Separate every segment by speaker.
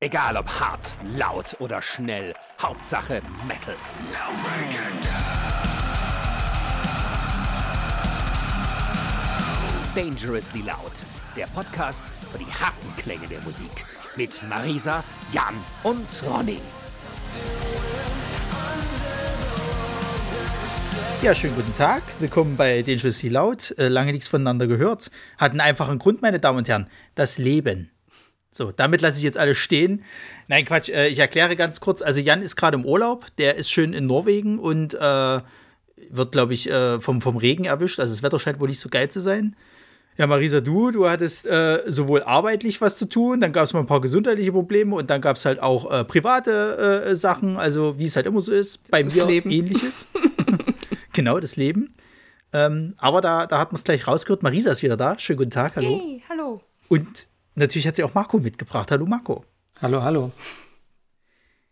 Speaker 1: Egal ob hart, laut oder schnell, Hauptsache Metal. Dangerously Loud, der Podcast für die harten Klänge der Musik. Mit Marisa, Jan und Ronny.
Speaker 2: Ja, schönen guten Tag. Willkommen bei Dangerously Loud. Äh, lange nichts voneinander gehört. Hat einen einfachen Grund, meine Damen und Herren. Das Leben. So, damit lasse ich jetzt alles stehen. Nein, Quatsch, äh, ich erkläre ganz kurz. Also Jan ist gerade im Urlaub, der ist schön in Norwegen und äh, wird, glaube ich, äh, vom, vom Regen erwischt. Also das Wetter scheint wohl nicht so geil zu sein. Ja, Marisa, du, du hattest äh, sowohl arbeitlich was zu tun, dann gab es mal ein paar gesundheitliche Probleme und dann gab es halt auch äh, private äh, Sachen, also wie es halt immer so ist. Bei
Speaker 3: Das
Speaker 2: mir
Speaker 3: Leben.
Speaker 2: ähnliches. genau, das Leben. Ähm, aber da, da hat man es gleich rausgehört. Marisa ist wieder da. Schönen guten Tag, hallo.
Speaker 3: Hey, hallo.
Speaker 2: Und natürlich hat sie auch Marco mitgebracht. Hallo Marco.
Speaker 4: Hallo, hallo.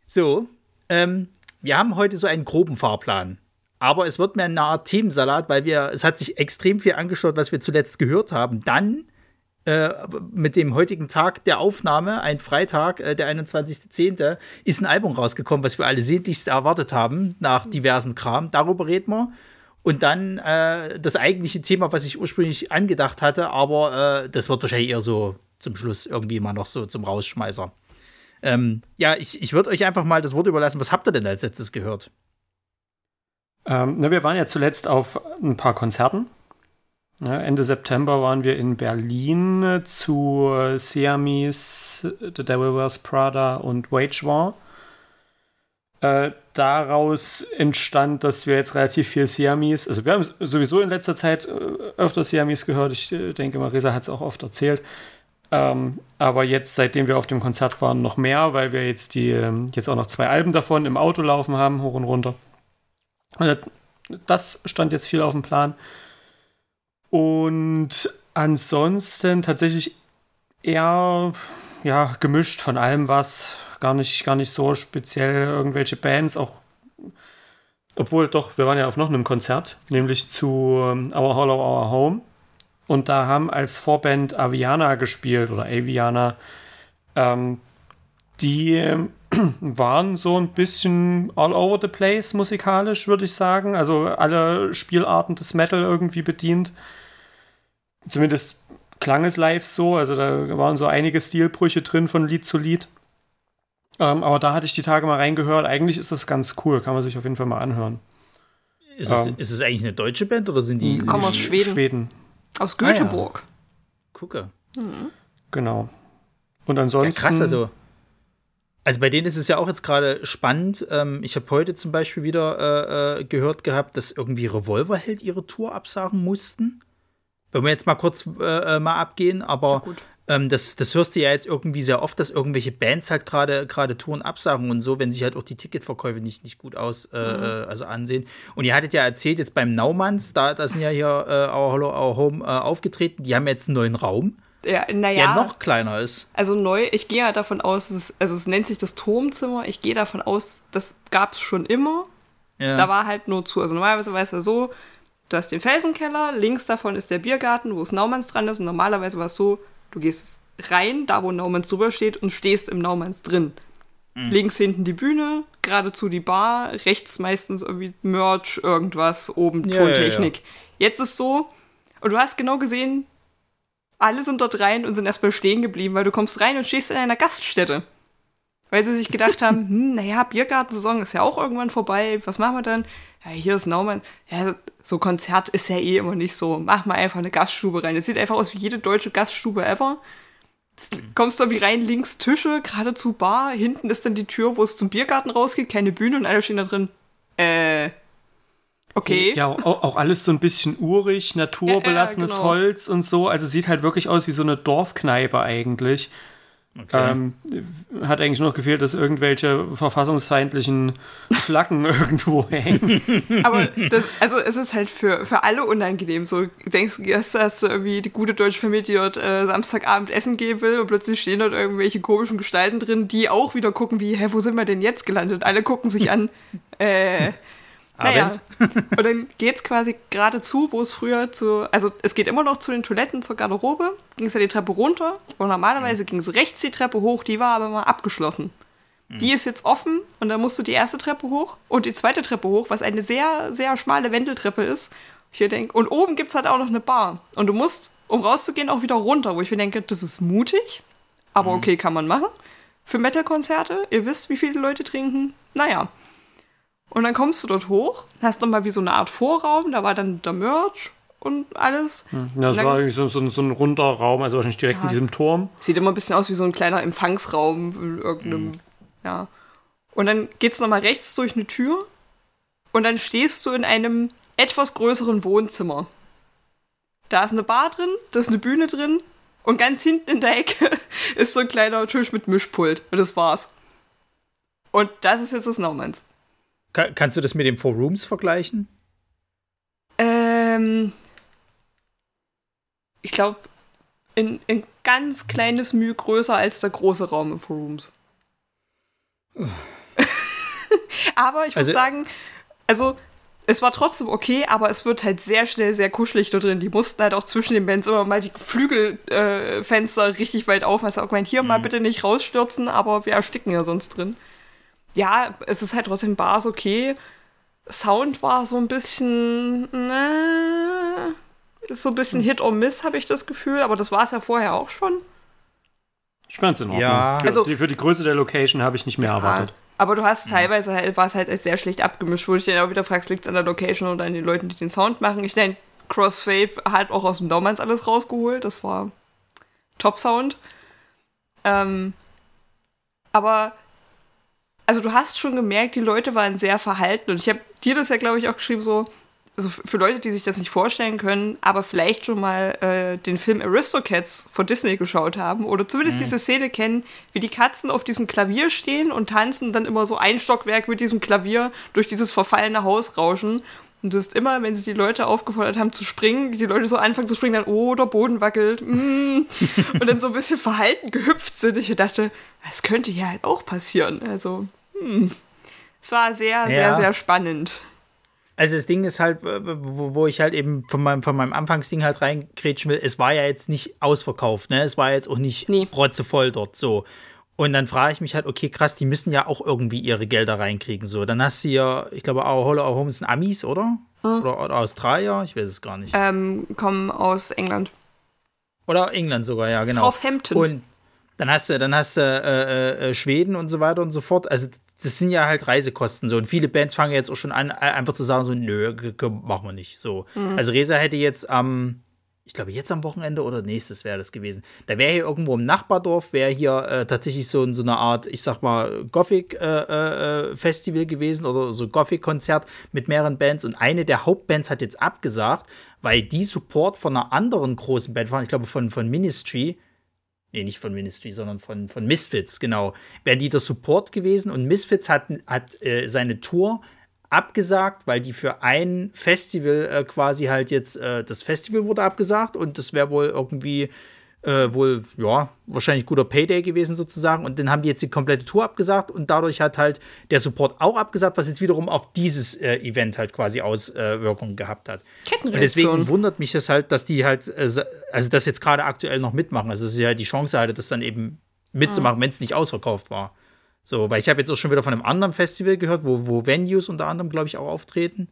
Speaker 2: So, ähm, wir haben heute so einen groben Fahrplan. Aber es wird mehr eine Art Themensalat, weil wir, es hat sich extrem viel angeschaut, was wir zuletzt gehört haben. Dann äh, mit dem heutigen Tag der Aufnahme, ein Freitag, äh, der 21.10., ist ein Album rausgekommen, was wir alle sehnlichst erwartet haben, nach diversem Kram. Darüber reden wir. Und dann äh, das eigentliche Thema, was ich ursprünglich angedacht hatte, aber äh, das wird wahrscheinlich eher so zum Schluss irgendwie mal noch so zum Rausschmeißer. Ähm, ja, ich, ich würde euch einfach mal das Wort überlassen. Was habt ihr denn als letztes gehört?
Speaker 4: Ähm, na, wir waren ja zuletzt auf ein paar Konzerten. Ja, Ende September waren wir in Berlin zu äh, Siamese, The Devil Wears Prada und Wage War. Äh, daraus entstand, dass wir jetzt relativ viel Siamese, also wir haben sowieso in letzter Zeit äh, öfter Siamese gehört. Ich äh, denke, Marisa hat es auch oft erzählt. Ähm, aber jetzt, seitdem wir auf dem Konzert waren, noch mehr, weil wir jetzt die ähm, jetzt auch noch zwei Alben davon im Auto laufen haben, hoch und runter. Äh, Das stand jetzt viel auf dem Plan. Und ansonsten tatsächlich eher ja, gemischt von allem was. Gar nicht, gar nicht so speziell irgendwelche Bands, auch obwohl doch, wir waren ja auf noch einem Konzert, nämlich zu ähm, Our Hollow, Our Home. Und da haben als Vorband Aviana gespielt oder Aviana. Ähm, die ähm, waren so ein bisschen all over the place musikalisch, würde ich sagen. Also alle Spielarten des Metal irgendwie bedient. Zumindest klang es live so. Also da waren so einige Stilbrüche drin von Lied zu Lied. Ähm, aber da hatte ich die Tage mal reingehört. Eigentlich ist das ganz cool. Kann man sich auf jeden Fall mal anhören.
Speaker 2: Ist, es,
Speaker 4: Ähm.
Speaker 2: ist es eigentlich eine deutsche Band oder sind die.
Speaker 3: Kommen aus Schweden.
Speaker 4: Schweden,
Speaker 3: Aus Göteborg.
Speaker 2: Gucke.
Speaker 4: genau. Und
Speaker 2: Ja,
Speaker 4: ansonsten.
Speaker 2: krass, also. Also bei denen ist es ja auch jetzt gerade spannend. Ähm, ich habe heute zum Beispiel wieder äh, äh, gehört gehabt, dass irgendwie Revolverheld ihre Tour absagen mussten. Wenn wir jetzt mal kurz äh, äh, mal abgehen, aber
Speaker 3: gut.
Speaker 2: Ähm, das, das hörst du ja jetzt irgendwie sehr oft, dass irgendwelche Bands halt gerade gerade Touren absagen und so, wenn sich halt auch die Ticketverkäufe nicht, nicht gut aus äh, äh, also ansehen. Und ihr hattet ja erzählt, jetzt beim Naumanns, da, da sind ja hier äh, Our Hollow, Our Home äh, aufgetreten, die haben jetzt einen neuen Raum,
Speaker 3: Ja,
Speaker 2: der
Speaker 3: naja,
Speaker 2: noch kleiner ist.
Speaker 3: also neu, ich gehe ja davon aus, es, also es nennt sich das Turmzimmer, ich gehe davon aus, das gab es schon immer.
Speaker 2: Ja.
Speaker 3: Da war halt nur zu, also normalerweise war es ja so, du hast den Felsenkeller, links davon ist der Biergarten, wo es Naumanns dran ist und normalerweise war es so, du gehst rein, da wo Naumanns drüber steht und stehst im Naumanns drin. Links hinten die Bühne, geradezu die Bar, rechts meistens irgendwie Merch, irgendwas, oben
Speaker 2: Ja, ja,
Speaker 3: Tontechnik. Jetzt ist so, und du hast genau gesehen, alle sind dort rein und sind erstmal stehen geblieben, weil du kommst rein und stehst in einer Gaststätte. Weil sie sich gedacht haben, hm, naja, Biergartensaison ist ja auch irgendwann vorbei, was machen wir dann? Ja, hier ist Naumann. Ja, so Konzert ist ja eh immer nicht so. Mach mal einfach eine Gaststube rein. Es sieht einfach aus wie jede deutsche Gaststube ever. Kommst du irgendwie rein, links Tische, geradezu Bar, hinten ist dann die Tür, wo es zum Biergarten rausgeht, keine Bühne und alle stehen da drin. Äh, okay.
Speaker 4: Ja, auch, auch alles so ein bisschen urig, naturbelassenes
Speaker 3: Ja, ja, genau.
Speaker 4: Holz und so. Also sieht halt wirklich aus wie so eine Dorfkneipe eigentlich. Ähm, hat eigentlich nur noch gefehlt, dass irgendwelche verfassungsfeindlichen Flaggen irgendwo hängen.
Speaker 3: Aber das, also es ist halt für, für alle unangenehm. So, du denkst, erst hast du irgendwie die gute deutsche Familie, die dort äh, Samstagabend essen gehen will und plötzlich stehen dort irgendwelche komischen Gestalten drin, die auch wieder gucken, wie, hä, wo sind wir denn jetzt gelandet? Alle gucken sich an, äh, Naja. Und dann geht's quasi geradezu, wo es früher zu. Also es geht immer noch zu den Toiletten zur Garderobe, ging es ja die Treppe runter und normalerweise ging es rechts die Treppe hoch, die war aber mal abgeschlossen. Die ist jetzt offen und dann musst du die erste Treppe hoch und die zweite Treppe hoch, was eine sehr, sehr schmale Wendeltreppe ist. Ich hier denke, und oben gibt's halt auch noch eine Bar. Und du musst, um rauszugehen, auch wieder runter, wo ich mir denke, das ist mutig, aber okay, kann man machen. Für Metal-Konzerte, ihr wisst, wie viele Leute trinken. Naja. Und dann kommst du dort hoch, hast nochmal wie so eine Art Vorraum, da war dann der Merch und alles.
Speaker 4: Ja, das
Speaker 3: Und
Speaker 4: war irgendwie so, so, so ein runder Raum, also wahrscheinlich direkt in
Speaker 3: Ja.
Speaker 4: diesem Turm.
Speaker 3: Sieht immer ein bisschen aus wie so ein kleiner Empfangsraum in irgendeinem, ja. Und dann geht's nochmal rechts durch eine Tür und dann stehst du in einem etwas größeren Wohnzimmer. Da ist eine Bar drin, da ist eine Bühne drin und ganz hinten in der Ecke ist so ein kleiner Tisch mit Mischpult und das war's. Und das ist jetzt das Naumanns.
Speaker 2: Ka kannst du das mit den Four Rooms vergleichen?
Speaker 3: Ähm, ich glaube, ein, ein ganz kleines Mühe größer als der große Raum im Four Rooms. aber ich muss
Speaker 2: Also-
Speaker 3: sagen, also es war trotzdem okay, aber es wird halt sehr schnell sehr kuschelig da drin. Die mussten halt auch zwischen den Bands immer mal die Flügelfenster äh, richtig weit aufmachen. Also auch gemeint, hier mal bitte nicht rausstürzen, aber wir ersticken ja sonst drin. Ja, es ist halt trotzdem Bars okay. Sound war so ein bisschen, ne, ist so ein bisschen Hit or Miss, habe ich das Gefühl, aber das war es ja vorher auch schon.
Speaker 4: Ich fand's in Ordnung.
Speaker 2: Ja.
Speaker 4: Für,
Speaker 3: Also-
Speaker 4: die, für die Größe der Location habe ich nicht mehr erwartet.
Speaker 3: Aber du hast teilweise halt, war es halt sehr schlecht abgemischt, wo du dich dann auch wieder fragst, liegt es an der Location oder an den Leuten, die den Sound machen. Ich denke, Crossfade hat auch aus dem Daumanns alles rausgeholt. Das war Top-Sound. Ähm, aber, also du hast schon gemerkt, die Leute waren sehr verhalten. Und ich habe dir das ja, glaube ich, auch geschrieben, so, also für Leute, die sich das nicht vorstellen können, aber vielleicht schon mal äh, den Film Aristocats von Disney geschaut haben oder zumindest diese Szene kennen, wie die Katzen auf diesem Klavier stehen und tanzen dann immer so ein Stockwerk mit diesem Klavier durch dieses verfallene Haus rauschen. Und du hast immer, wenn sie die Leute aufgefordert haben zu springen, die Leute so anfangen zu springen, dann, oh, der Boden wackelt, mm, und dann so ein bisschen verhalten gehüpft sind. Ich dachte, das könnte hier halt auch passieren. Also, hm. es war sehr, sehr,
Speaker 2: Ja.
Speaker 3: sehr spannend.
Speaker 2: Also das Ding ist halt, wo, wo ich halt eben von meinem, von meinem Anfangsding halt reingrätschen will, es war ja jetzt nicht ausverkauft, ne? Es war jetzt auch nicht
Speaker 3: Nee.
Speaker 2: rotzevoll dort so. Und dann frage ich mich halt, okay, krass, die müssen ja auch irgendwie ihre Gelder reinkriegen. So, dann hast du ja, ich glaube, auch Hollow Home sind Amis, oder? Oder, oder Australier, ich weiß es gar nicht.
Speaker 3: Ähm, kommen aus England.
Speaker 2: Oder England sogar, ja, genau.
Speaker 3: Southampton.
Speaker 2: Und dann hast du, dann hast du äh, äh, Schweden und so weiter und so fort. Also das sind ja halt Reisekosten so. Und viele Bands fangen jetzt auch schon an, äh, einfach zu sagen so, nö, machen wir nicht. So. Also Resa hätte jetzt am, ich glaube jetzt am Wochenende oder nächstes wäre das gewesen. Da wäre hier irgendwo im Nachbardorf, wäre hier äh, tatsächlich so, so eine Art, ich sag mal, Gothic-Festival gewesen oder so Gothic-Konzert mit mehreren Bands. Und eine der Hauptbands hat jetzt abgesagt, weil die Support von einer anderen großen Band waren, ich glaube von, von Ministry, Nee, nicht von Ministry, sondern von, von Misfits, genau. Wären die der Support gewesen und Misfits hat, hat äh, seine Tour abgesagt, weil die für ein Festival äh, quasi halt jetzt, äh, das Festival wurde abgesagt und das wäre wohl irgendwie äh, wohl, ja, wahrscheinlich guter Payday gewesen sozusagen. Und dann haben die jetzt die komplette Tour abgesagt und dadurch hat halt der Support auch abgesagt, was jetzt wiederum auf dieses äh, Event halt quasi Auswirkungen gehabt hat. Und deswegen wundert mich das halt, dass die halt, äh, also das jetzt gerade aktuell noch mitmachen. Also, dass sie halt die Chance hatte, das dann eben mitzumachen, wenn es nicht ausverkauft war. So, weil ich habe jetzt auch schon wieder von einem anderen Festival gehört, wo, wo Venues unter anderem, glaube ich, auch auftreten.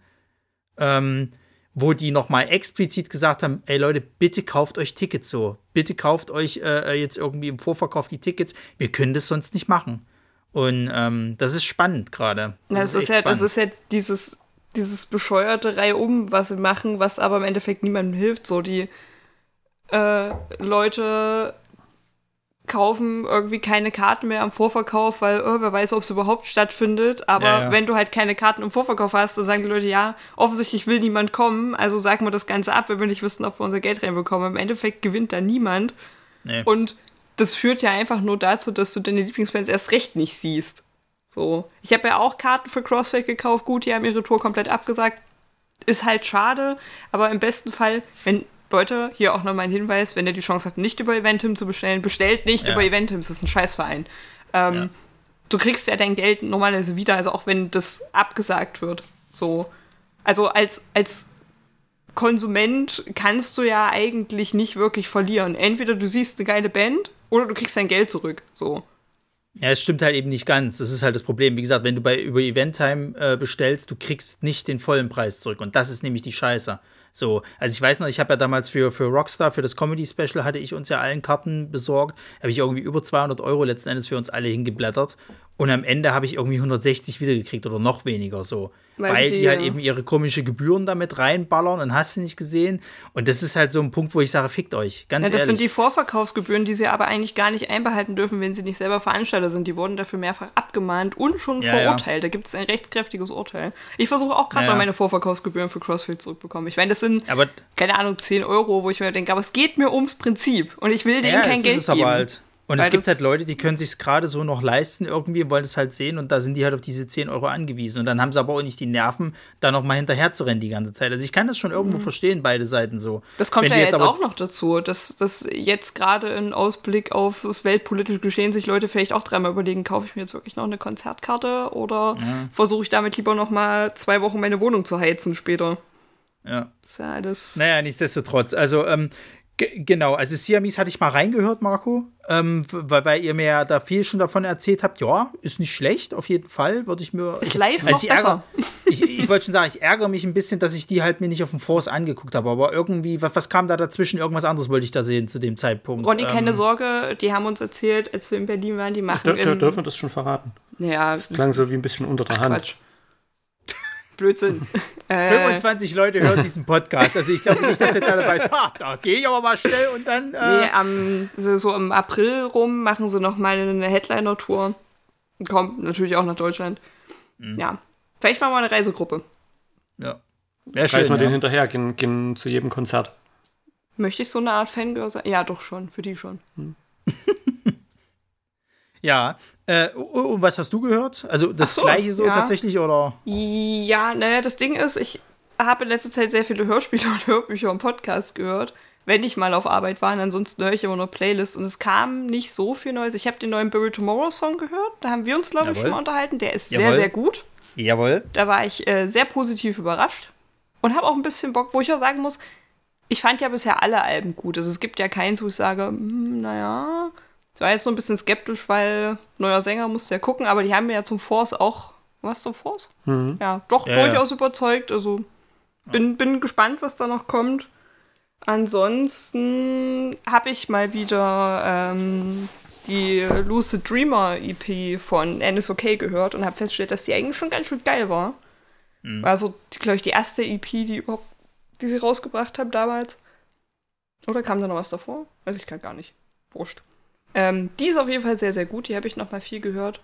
Speaker 2: Ähm, wo die nochmal explizit gesagt haben, ey Leute, bitte kauft euch Tickets so. Bitte kauft euch äh, jetzt irgendwie im Vorverkauf die Tickets. Wir können das sonst nicht machen. Und ähm, das ist spannend gerade.
Speaker 3: Na, es ist
Speaker 2: echt
Speaker 3: ja, das ist ja dieses, dieses bescheuerte Reihe um, was sie machen, was aber im Endeffekt niemandem hilft. So, die äh, Leute kaufen irgendwie keine Karten mehr am Vorverkauf, weil oh, wer weiß, ob es überhaupt stattfindet. Aber
Speaker 2: Ja, ja.
Speaker 3: wenn du halt keine Karten im Vorverkauf hast, dann sagen die Leute, ja, offensichtlich will niemand kommen, also sagen wir das Ganze ab, wenn wir nicht wissen, ob wir unser Geld reinbekommen. Im Endeffekt gewinnt da niemand.
Speaker 2: Nee.
Speaker 3: Und das führt ja einfach nur dazu, dass du deine Lieblingsbands erst recht nicht siehst. So. Ich habe ja auch Karten für CrossFit gekauft. Gut, die haben ihre Tour komplett abgesagt. Ist halt schade, aber im besten Fall, wenn Leute, hier auch nochmal ein Hinweis, wenn ihr die Chance habt, nicht über Eventim zu bestellen, bestellt nicht
Speaker 2: Ja.
Speaker 3: über Eventim, es ist ein Scheißverein. Ähm,
Speaker 2: Ja.
Speaker 3: Du kriegst ja dein Geld normalerweise wieder, also auch wenn das abgesagt wird. So. Also als, als Konsument kannst du ja eigentlich nicht wirklich verlieren. Entweder du siehst eine geile Band oder du kriegst dein Geld zurück. So.
Speaker 2: Ja, es stimmt halt eben nicht ganz. Das ist halt das Problem. Wie gesagt, wenn du bei über Eventtime äh, bestellst, du kriegst nicht den vollen Preis zurück. Und das ist nämlich die Scheiße. So, also ich weiß noch, ich habe ja damals für, für Rockstar, für das Comedy-Special, hatte ich uns ja allen Karten besorgt. Habe ich irgendwie über 200 Euro letzten Endes für uns alle hingeblättert. Und am Ende habe ich irgendwie 160 wiedergekriegt oder noch weniger so.
Speaker 3: Weil
Speaker 2: Weil,
Speaker 3: die,
Speaker 2: die halt
Speaker 3: ja.
Speaker 2: eben ihre komische Gebühren damit reinballern und hast du nicht gesehen. Und das ist halt so ein Punkt, wo ich sage, fickt euch. Ganz
Speaker 3: Ja, das
Speaker 2: ehrlich.
Speaker 3: sind die Vorverkaufsgebühren, die sie aber eigentlich gar nicht einbehalten dürfen, wenn sie nicht selber Veranstalter sind. Die wurden dafür mehrfach abgemahnt und schon
Speaker 2: Ja,
Speaker 3: verurteilt. Da gibt es ein rechtskräftiges Urteil. Ich versuche auch gerade mal meine Vorverkaufsgebühren für CrossFit zurückbekommen. Ich meine, das sind,
Speaker 2: aber
Speaker 3: keine Ahnung, 10 Euro, wo ich mir denke, aber es geht mir ums Prinzip. Und ich will denen
Speaker 2: ja,
Speaker 3: kein Geld
Speaker 2: ist es
Speaker 3: geben.
Speaker 2: aber halt. Und es gibt halt Leute, die können sich gerade so noch leisten irgendwie und wollen es halt sehen und da sind die halt auf diese 10 Euro angewiesen. Und dann haben sie aber auch nicht die Nerven, da noch mal hinterher zu rennen die ganze Zeit. Also ich kann das schon irgendwo verstehen, beide Seiten so.
Speaker 3: Mhm. Das kommt
Speaker 2: Wenn
Speaker 3: ja jetzt,
Speaker 2: aber-
Speaker 3: auch noch dazu, dass, dass jetzt gerade in Ausblick auf das weltpolitische Geschehen sich Leute vielleicht auch dreimal überlegen, kaufe ich mir jetzt wirklich noch eine Konzertkarte oder versuche ich damit lieber noch mal zwei Wochen meine Wohnung zu heizen später.
Speaker 2: Ja.
Speaker 3: Das ist ja alles.
Speaker 2: Naja, nichtsdestotrotz. Also, ähm, ge- genau, also Siamis hatte ich mal reingehört, Marco, ähm, weil, weil ihr mir ja da viel schon davon erzählt habt. Ja, ist nicht schlecht, auf jeden Fall, würde ich mir.
Speaker 3: Ist
Speaker 2: ich,
Speaker 3: live
Speaker 2: also
Speaker 3: noch
Speaker 2: ich ärger,
Speaker 3: besser.
Speaker 2: Ich, ich wollte schon sagen, ich ärgere mich ein bisschen, dass ich die halt mir nicht auf dem Force angeguckt habe, aber irgendwie, was, was kam da dazwischen? Irgendwas anderes wollte ich da sehen zu dem Zeitpunkt.
Speaker 3: Ronny, keine
Speaker 2: ähm,
Speaker 3: Sorge, die haben uns erzählt, als wir in Berlin waren, die machen
Speaker 4: Dür dürfen wir das schon verraten?
Speaker 3: Ja,
Speaker 4: Das klang so wie ein bisschen unter der Hand.
Speaker 3: Quatsch. Blödsinn. äh,
Speaker 2: 25 Leute hören diesen Podcast. Also ich glaube nicht, dass jetzt einer weiß, ha, da gehe ich aber mal schnell und dann. Äh,
Speaker 3: nee, am, so, so im April rum machen sie noch mal eine Headliner-Tour. Kommt natürlich auch nach Deutschland.
Speaker 2: Mhm.
Speaker 3: Ja. Vielleicht machen wir eine Reisegruppe.
Speaker 2: ja. Wäre
Speaker 4: Reißen wir
Speaker 2: schön.
Speaker 4: den
Speaker 2: Ja.
Speaker 4: hinterher, gehen, gehen zu jedem Konzert.
Speaker 3: Möchte ich so eine Art Fangirl sein? Ja, doch schon. Für die schon.
Speaker 2: ja. Äh, und was hast du gehört? Also das
Speaker 3: so,
Speaker 2: gleiche so
Speaker 3: ja.
Speaker 2: tatsächlich oder?
Speaker 3: Ja, naja, das Ding ist, ich habe in letzter Zeit sehr viele Hörspiele und Hörbücher und Podcasts gehört, wenn ich mal auf Arbeit war. Und ansonsten höre ich immer nur Playlists. Und es kam nicht so viel Neues. Ich habe den neuen Bury Tomorrow Song gehört. Da haben wir uns, glaube ich, schon mal unterhalten. Der ist sehr,
Speaker 2: Jawohl.
Speaker 3: sehr gut.
Speaker 2: Jawohl.
Speaker 3: Da war ich äh, sehr positiv überrascht. Und habe auch ein bisschen Bock, wo ich auch sagen muss, ich fand ja bisher alle Alben gut. Also es gibt ja keins, wo ich sage, hm, naja. Ich war jetzt so ein bisschen skeptisch, weil neuer Sänger musste ja gucken, aber die haben mir ja zum Force auch. Was zum Force? Ja, doch
Speaker 2: Ja,
Speaker 3: durchaus überzeugt. Also bin, bin gespannt, was da noch kommt. Ansonsten habe ich mal wieder ähm, die Lucid Dreamer EP von NSOK gehört und habe festgestellt, dass die eigentlich schon ganz schön geil war. War so, glaube ich, die erste EP, die überhaupt, die sie rausgebracht haben damals. Oder kam da noch was davor? Weiß ich gerade gar nicht. Wurscht. Ähm, die ist auf jeden Fall sehr, sehr gut. Die habe ich noch mal viel gehört.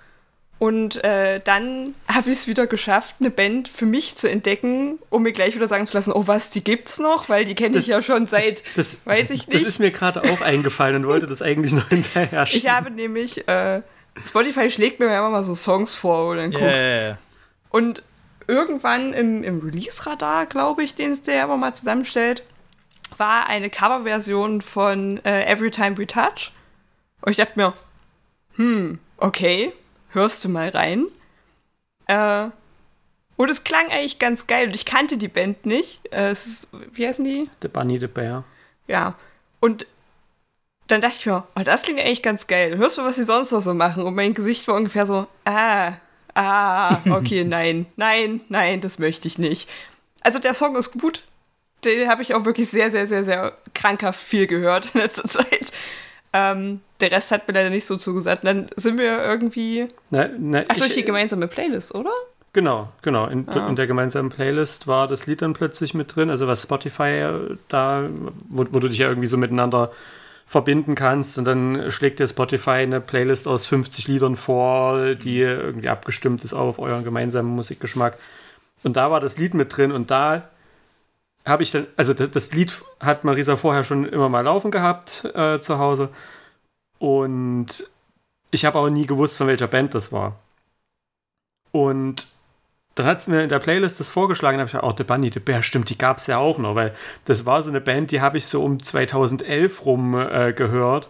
Speaker 3: Und äh, dann habe ich es wieder geschafft, eine Band für mich zu entdecken, um mir gleich wieder sagen zu lassen, oh was, die gibt's noch, weil die kenne ich ja schon seit,
Speaker 4: Das,
Speaker 3: weiß ich
Speaker 4: das
Speaker 3: nicht.
Speaker 4: ist mir gerade auch eingefallen und wollte das eigentlich noch hinterher
Speaker 3: Ich
Speaker 4: schieben.
Speaker 3: habe nämlich, äh, Spotify schlägt mir ja immer mal so Songs vor, wo du dann guckst. Und irgendwann im, im Release-Radar, glaube ich, den es der aber mal zusammenstellt, war eine Coverversion von äh, Every Time We Touch. Und ich dachte mir, hm, okay, hörst du mal rein. Äh, und es klang eigentlich ganz geil. Und ich kannte die Band nicht. Äh, es ist, wie heißen die?
Speaker 4: The Bunny the Bear.
Speaker 3: Ja. Und dann dachte ich mir, oh, das klingt eigentlich ganz geil. Hörst du, was sie sonst noch so machen? Und mein Gesicht war ungefähr so, ah, ah, okay, nein, nein, nein, das möchte ich nicht. Also der Song ist gut. Den habe ich auch wirklich sehr, sehr, sehr, sehr krankhaft viel gehört in letzter Zeit. Ähm, der Rest hat mir leider nicht so zugesagt. Dann sind wir irgendwie.
Speaker 4: Na, na,
Speaker 3: Ach, durch die gemeinsame Playlist, oder?
Speaker 4: Genau, genau. In,
Speaker 3: Ah.
Speaker 4: in der gemeinsamen Playlist war das Lied dann plötzlich mit drin. Also was Spotify äh, da, wo, wo du dich ja irgendwie so miteinander verbinden kannst und dann schlägt dir Spotify eine Playlist aus 50 Liedern vor, die irgendwie abgestimmt ist auf euren gemeinsamen Musikgeschmack. Und da war das Lied mit drin und da habe ich dann, also das, das Lied hat Marisa vorher schon immer mal laufen gehabt äh, zu Hause und ich habe aber nie gewusst, von welcher Band das war. Und dann hat es mir in der Playlist das vorgeschlagen, da habe ich gedacht, oh, The Bunny, The Bear, stimmt, die gab es ja auch noch, weil das war so eine Band, die habe ich so um 2011 rum äh, gehört.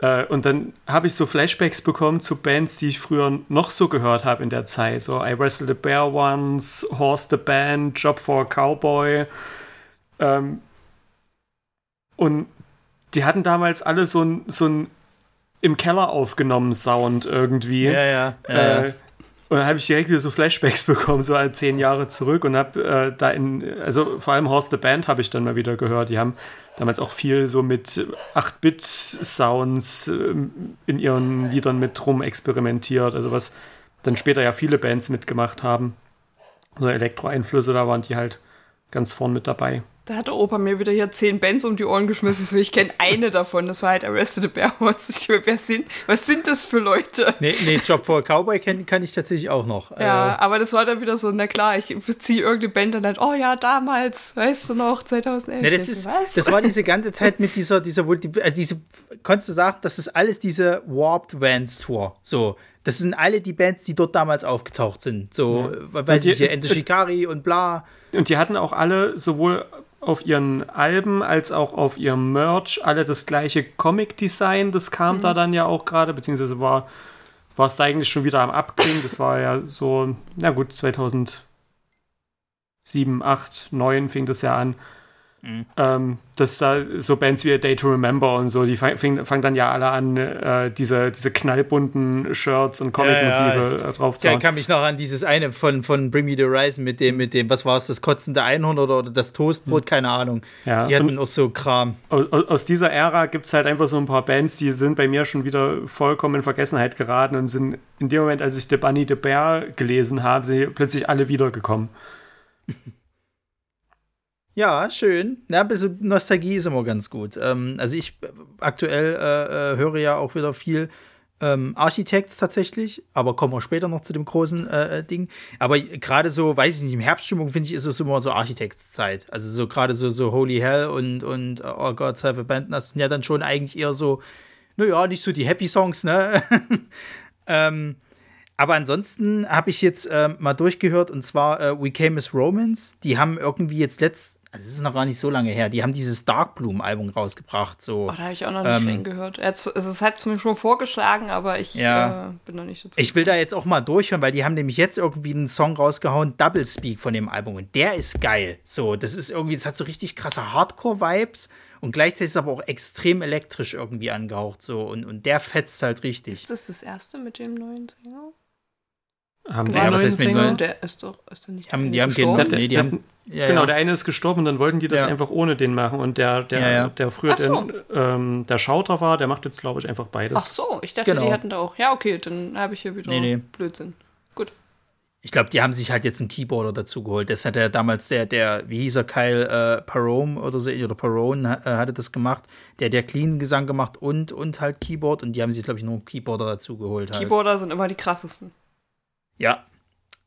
Speaker 4: Äh, und dann habe ich so Flashbacks bekommen zu Bands, die ich früher noch so gehört habe in der Zeit. So I Wrestle the Bear Once, Horse the Band, Job for a Cowboy. Ähm, und die hatten damals alle so ein, so ein im Keller aufgenommen Sound irgendwie.
Speaker 2: Ja, ja. ja,
Speaker 4: Äh, und dann habe ich direkt wieder so Flashbacks bekommen, so halt zehn Jahre zurück und habe äh, da in, also vor allem Horst the Band habe ich dann mal wieder gehört. Die haben damals auch viel so mit 8-Bit-Sounds äh, in ihren Liedern mit rum experimentiert. Also was dann später ja viele Bands mitgemacht haben. So Elektro-Einflüsse, da waren die halt ganz vorn mit dabei.
Speaker 3: Da hat der Opa mir wieder hier zehn Bands um die Ohren geschmissen. So, ich kenne eine davon. Das war halt Arrested the Bear Horse. Ich, wer sind, was sind das für Leute?
Speaker 2: Nee, nee Job for a Cowboy kann, kann ich tatsächlich auch noch.
Speaker 3: Ja,
Speaker 2: Äh,
Speaker 3: aber das war dann wieder so, na klar, ich beziehe irgendeine Band und dann, oh ja, damals, weißt du noch, 2011.
Speaker 2: ne, das, ist,
Speaker 3: was?
Speaker 2: das war diese ganze Zeit mit dieser, dieser, also diese, konntest du sagen, das ist alles diese Warped Vans Tour. So, das sind alle die Bands, die dort damals aufgetaucht sind. So, ja. weiß
Speaker 4: die-
Speaker 2: ich, hier, Ente Shikari und bla.
Speaker 4: Und die hatten auch alle sowohl auf ihren Alben als auch auf ihrem Merch alle das gleiche Comic-Design. Das kam da dann ja auch gerade, beziehungsweise war, war es da eigentlich schon wieder am Abklingen. Das war ja so, na gut, 2007, 8, 9 fing das ja an. Ähm, dass da so Bands wie A Day to Remember und so, die fangen fang dann ja alle an, äh, diese, diese knallbunten Shirts und Comic-Motive
Speaker 2: Ja,
Speaker 4: äh, drauf zu
Speaker 2: Ich
Speaker 4: haben.
Speaker 2: kann mich noch an dieses eine von, von Bring Me the Horizon mit dem, mit dem, was war es, das kotzende Einhorn oder, oder das Toastbrot, keine Ahnung.
Speaker 4: Ja,
Speaker 2: Die hatten
Speaker 4: und-
Speaker 2: auch so Kram.
Speaker 4: aus, aus dieser Ära gibt es halt einfach so ein paar Bands, die sind bei mir schon wieder vollkommen in Vergessenheit geraten und sind in dem Moment, als ich The Bunny the Bear gelesen habe, sind plötzlich alle wiedergekommen.
Speaker 2: Ja, schön. Ja, ein bisschen Nostalgie ist immer ganz gut. Ähm, also ich äh, aktuell äh, äh, höre ja auch wieder viel ähm, Architects tatsächlich, aber kommen wir später noch zu dem großen äh, äh, Ding. Aber gerade so, weiß ich nicht, im Herbststimmung finde ich, ist es immer so Architects-Zeit. Also so gerade so, so Holy Hell und, und uh, All Gods Have Abandoned Us sind ja dann schon eigentlich eher so, naja, nicht so die Happy Songs, ne? ähm, aber ansonsten habe ich jetzt ähm, mal durchgehört und zwar äh, We Came as Romans. Die haben irgendwie jetzt letzt, also es ist noch gar nicht so lange her, die haben dieses Dark Bloom Album rausgebracht. So.
Speaker 3: Oh, da habe ich auch noch nicht
Speaker 2: Ähm,
Speaker 3: reingehört. Es hat es mir schon vorgeschlagen, aber ich
Speaker 2: Ja.
Speaker 3: äh, bin noch nicht dazu.
Speaker 2: Ich will da jetzt auch mal durchhören, weil die haben nämlich jetzt irgendwie einen Song rausgehauen, Double Speak von dem Album. Und der ist geil. So, das ist irgendwie, das hat so richtig krasse Hardcore-Vibes und gleichzeitig ist aber auch extrem elektrisch irgendwie angehaucht. So, und, und der fetzt halt richtig.
Speaker 3: ist das das erste mit dem neuen Sänger?
Speaker 4: Haben
Speaker 2: Ja,
Speaker 4: einen
Speaker 2: was heißt mit neuen?
Speaker 3: Der ist doch, ist der nicht
Speaker 2: Haben-
Speaker 3: der
Speaker 2: die haben
Speaker 3: gestorben?
Speaker 4: Der-
Speaker 2: nee, die
Speaker 4: der-
Speaker 2: haben. Ja,
Speaker 4: Genau,
Speaker 2: ja.
Speaker 4: der eine ist gestorben und dann wollten die das
Speaker 2: Ja.
Speaker 4: einfach ohne den machen. Und der, der,
Speaker 2: Ja, ja.
Speaker 4: der früher
Speaker 3: so.
Speaker 4: den, ähm, der Schauter war, der macht jetzt, glaube ich, einfach beides.
Speaker 3: Ach so, ich dachte,
Speaker 2: Genau.
Speaker 3: die hatten da auch. Ja, okay, dann habe ich hier wieder
Speaker 2: Nee, nee.
Speaker 3: Blödsinn. Gut.
Speaker 2: Ich glaube, die haben sich halt jetzt einen Keyboarder dazu geholt. Das hat ja damals der, der, wie hieß er, Kyle äh, Parome oder so, oder Parone äh, hatte das gemacht. Der hat der Clean-Gesang gemacht und, und halt Keyboard. Und die haben sich, glaube ich, noch einen Keyboarder dazu geholt. Halt.
Speaker 3: Keyboarder sind immer die krassesten.
Speaker 2: Ja.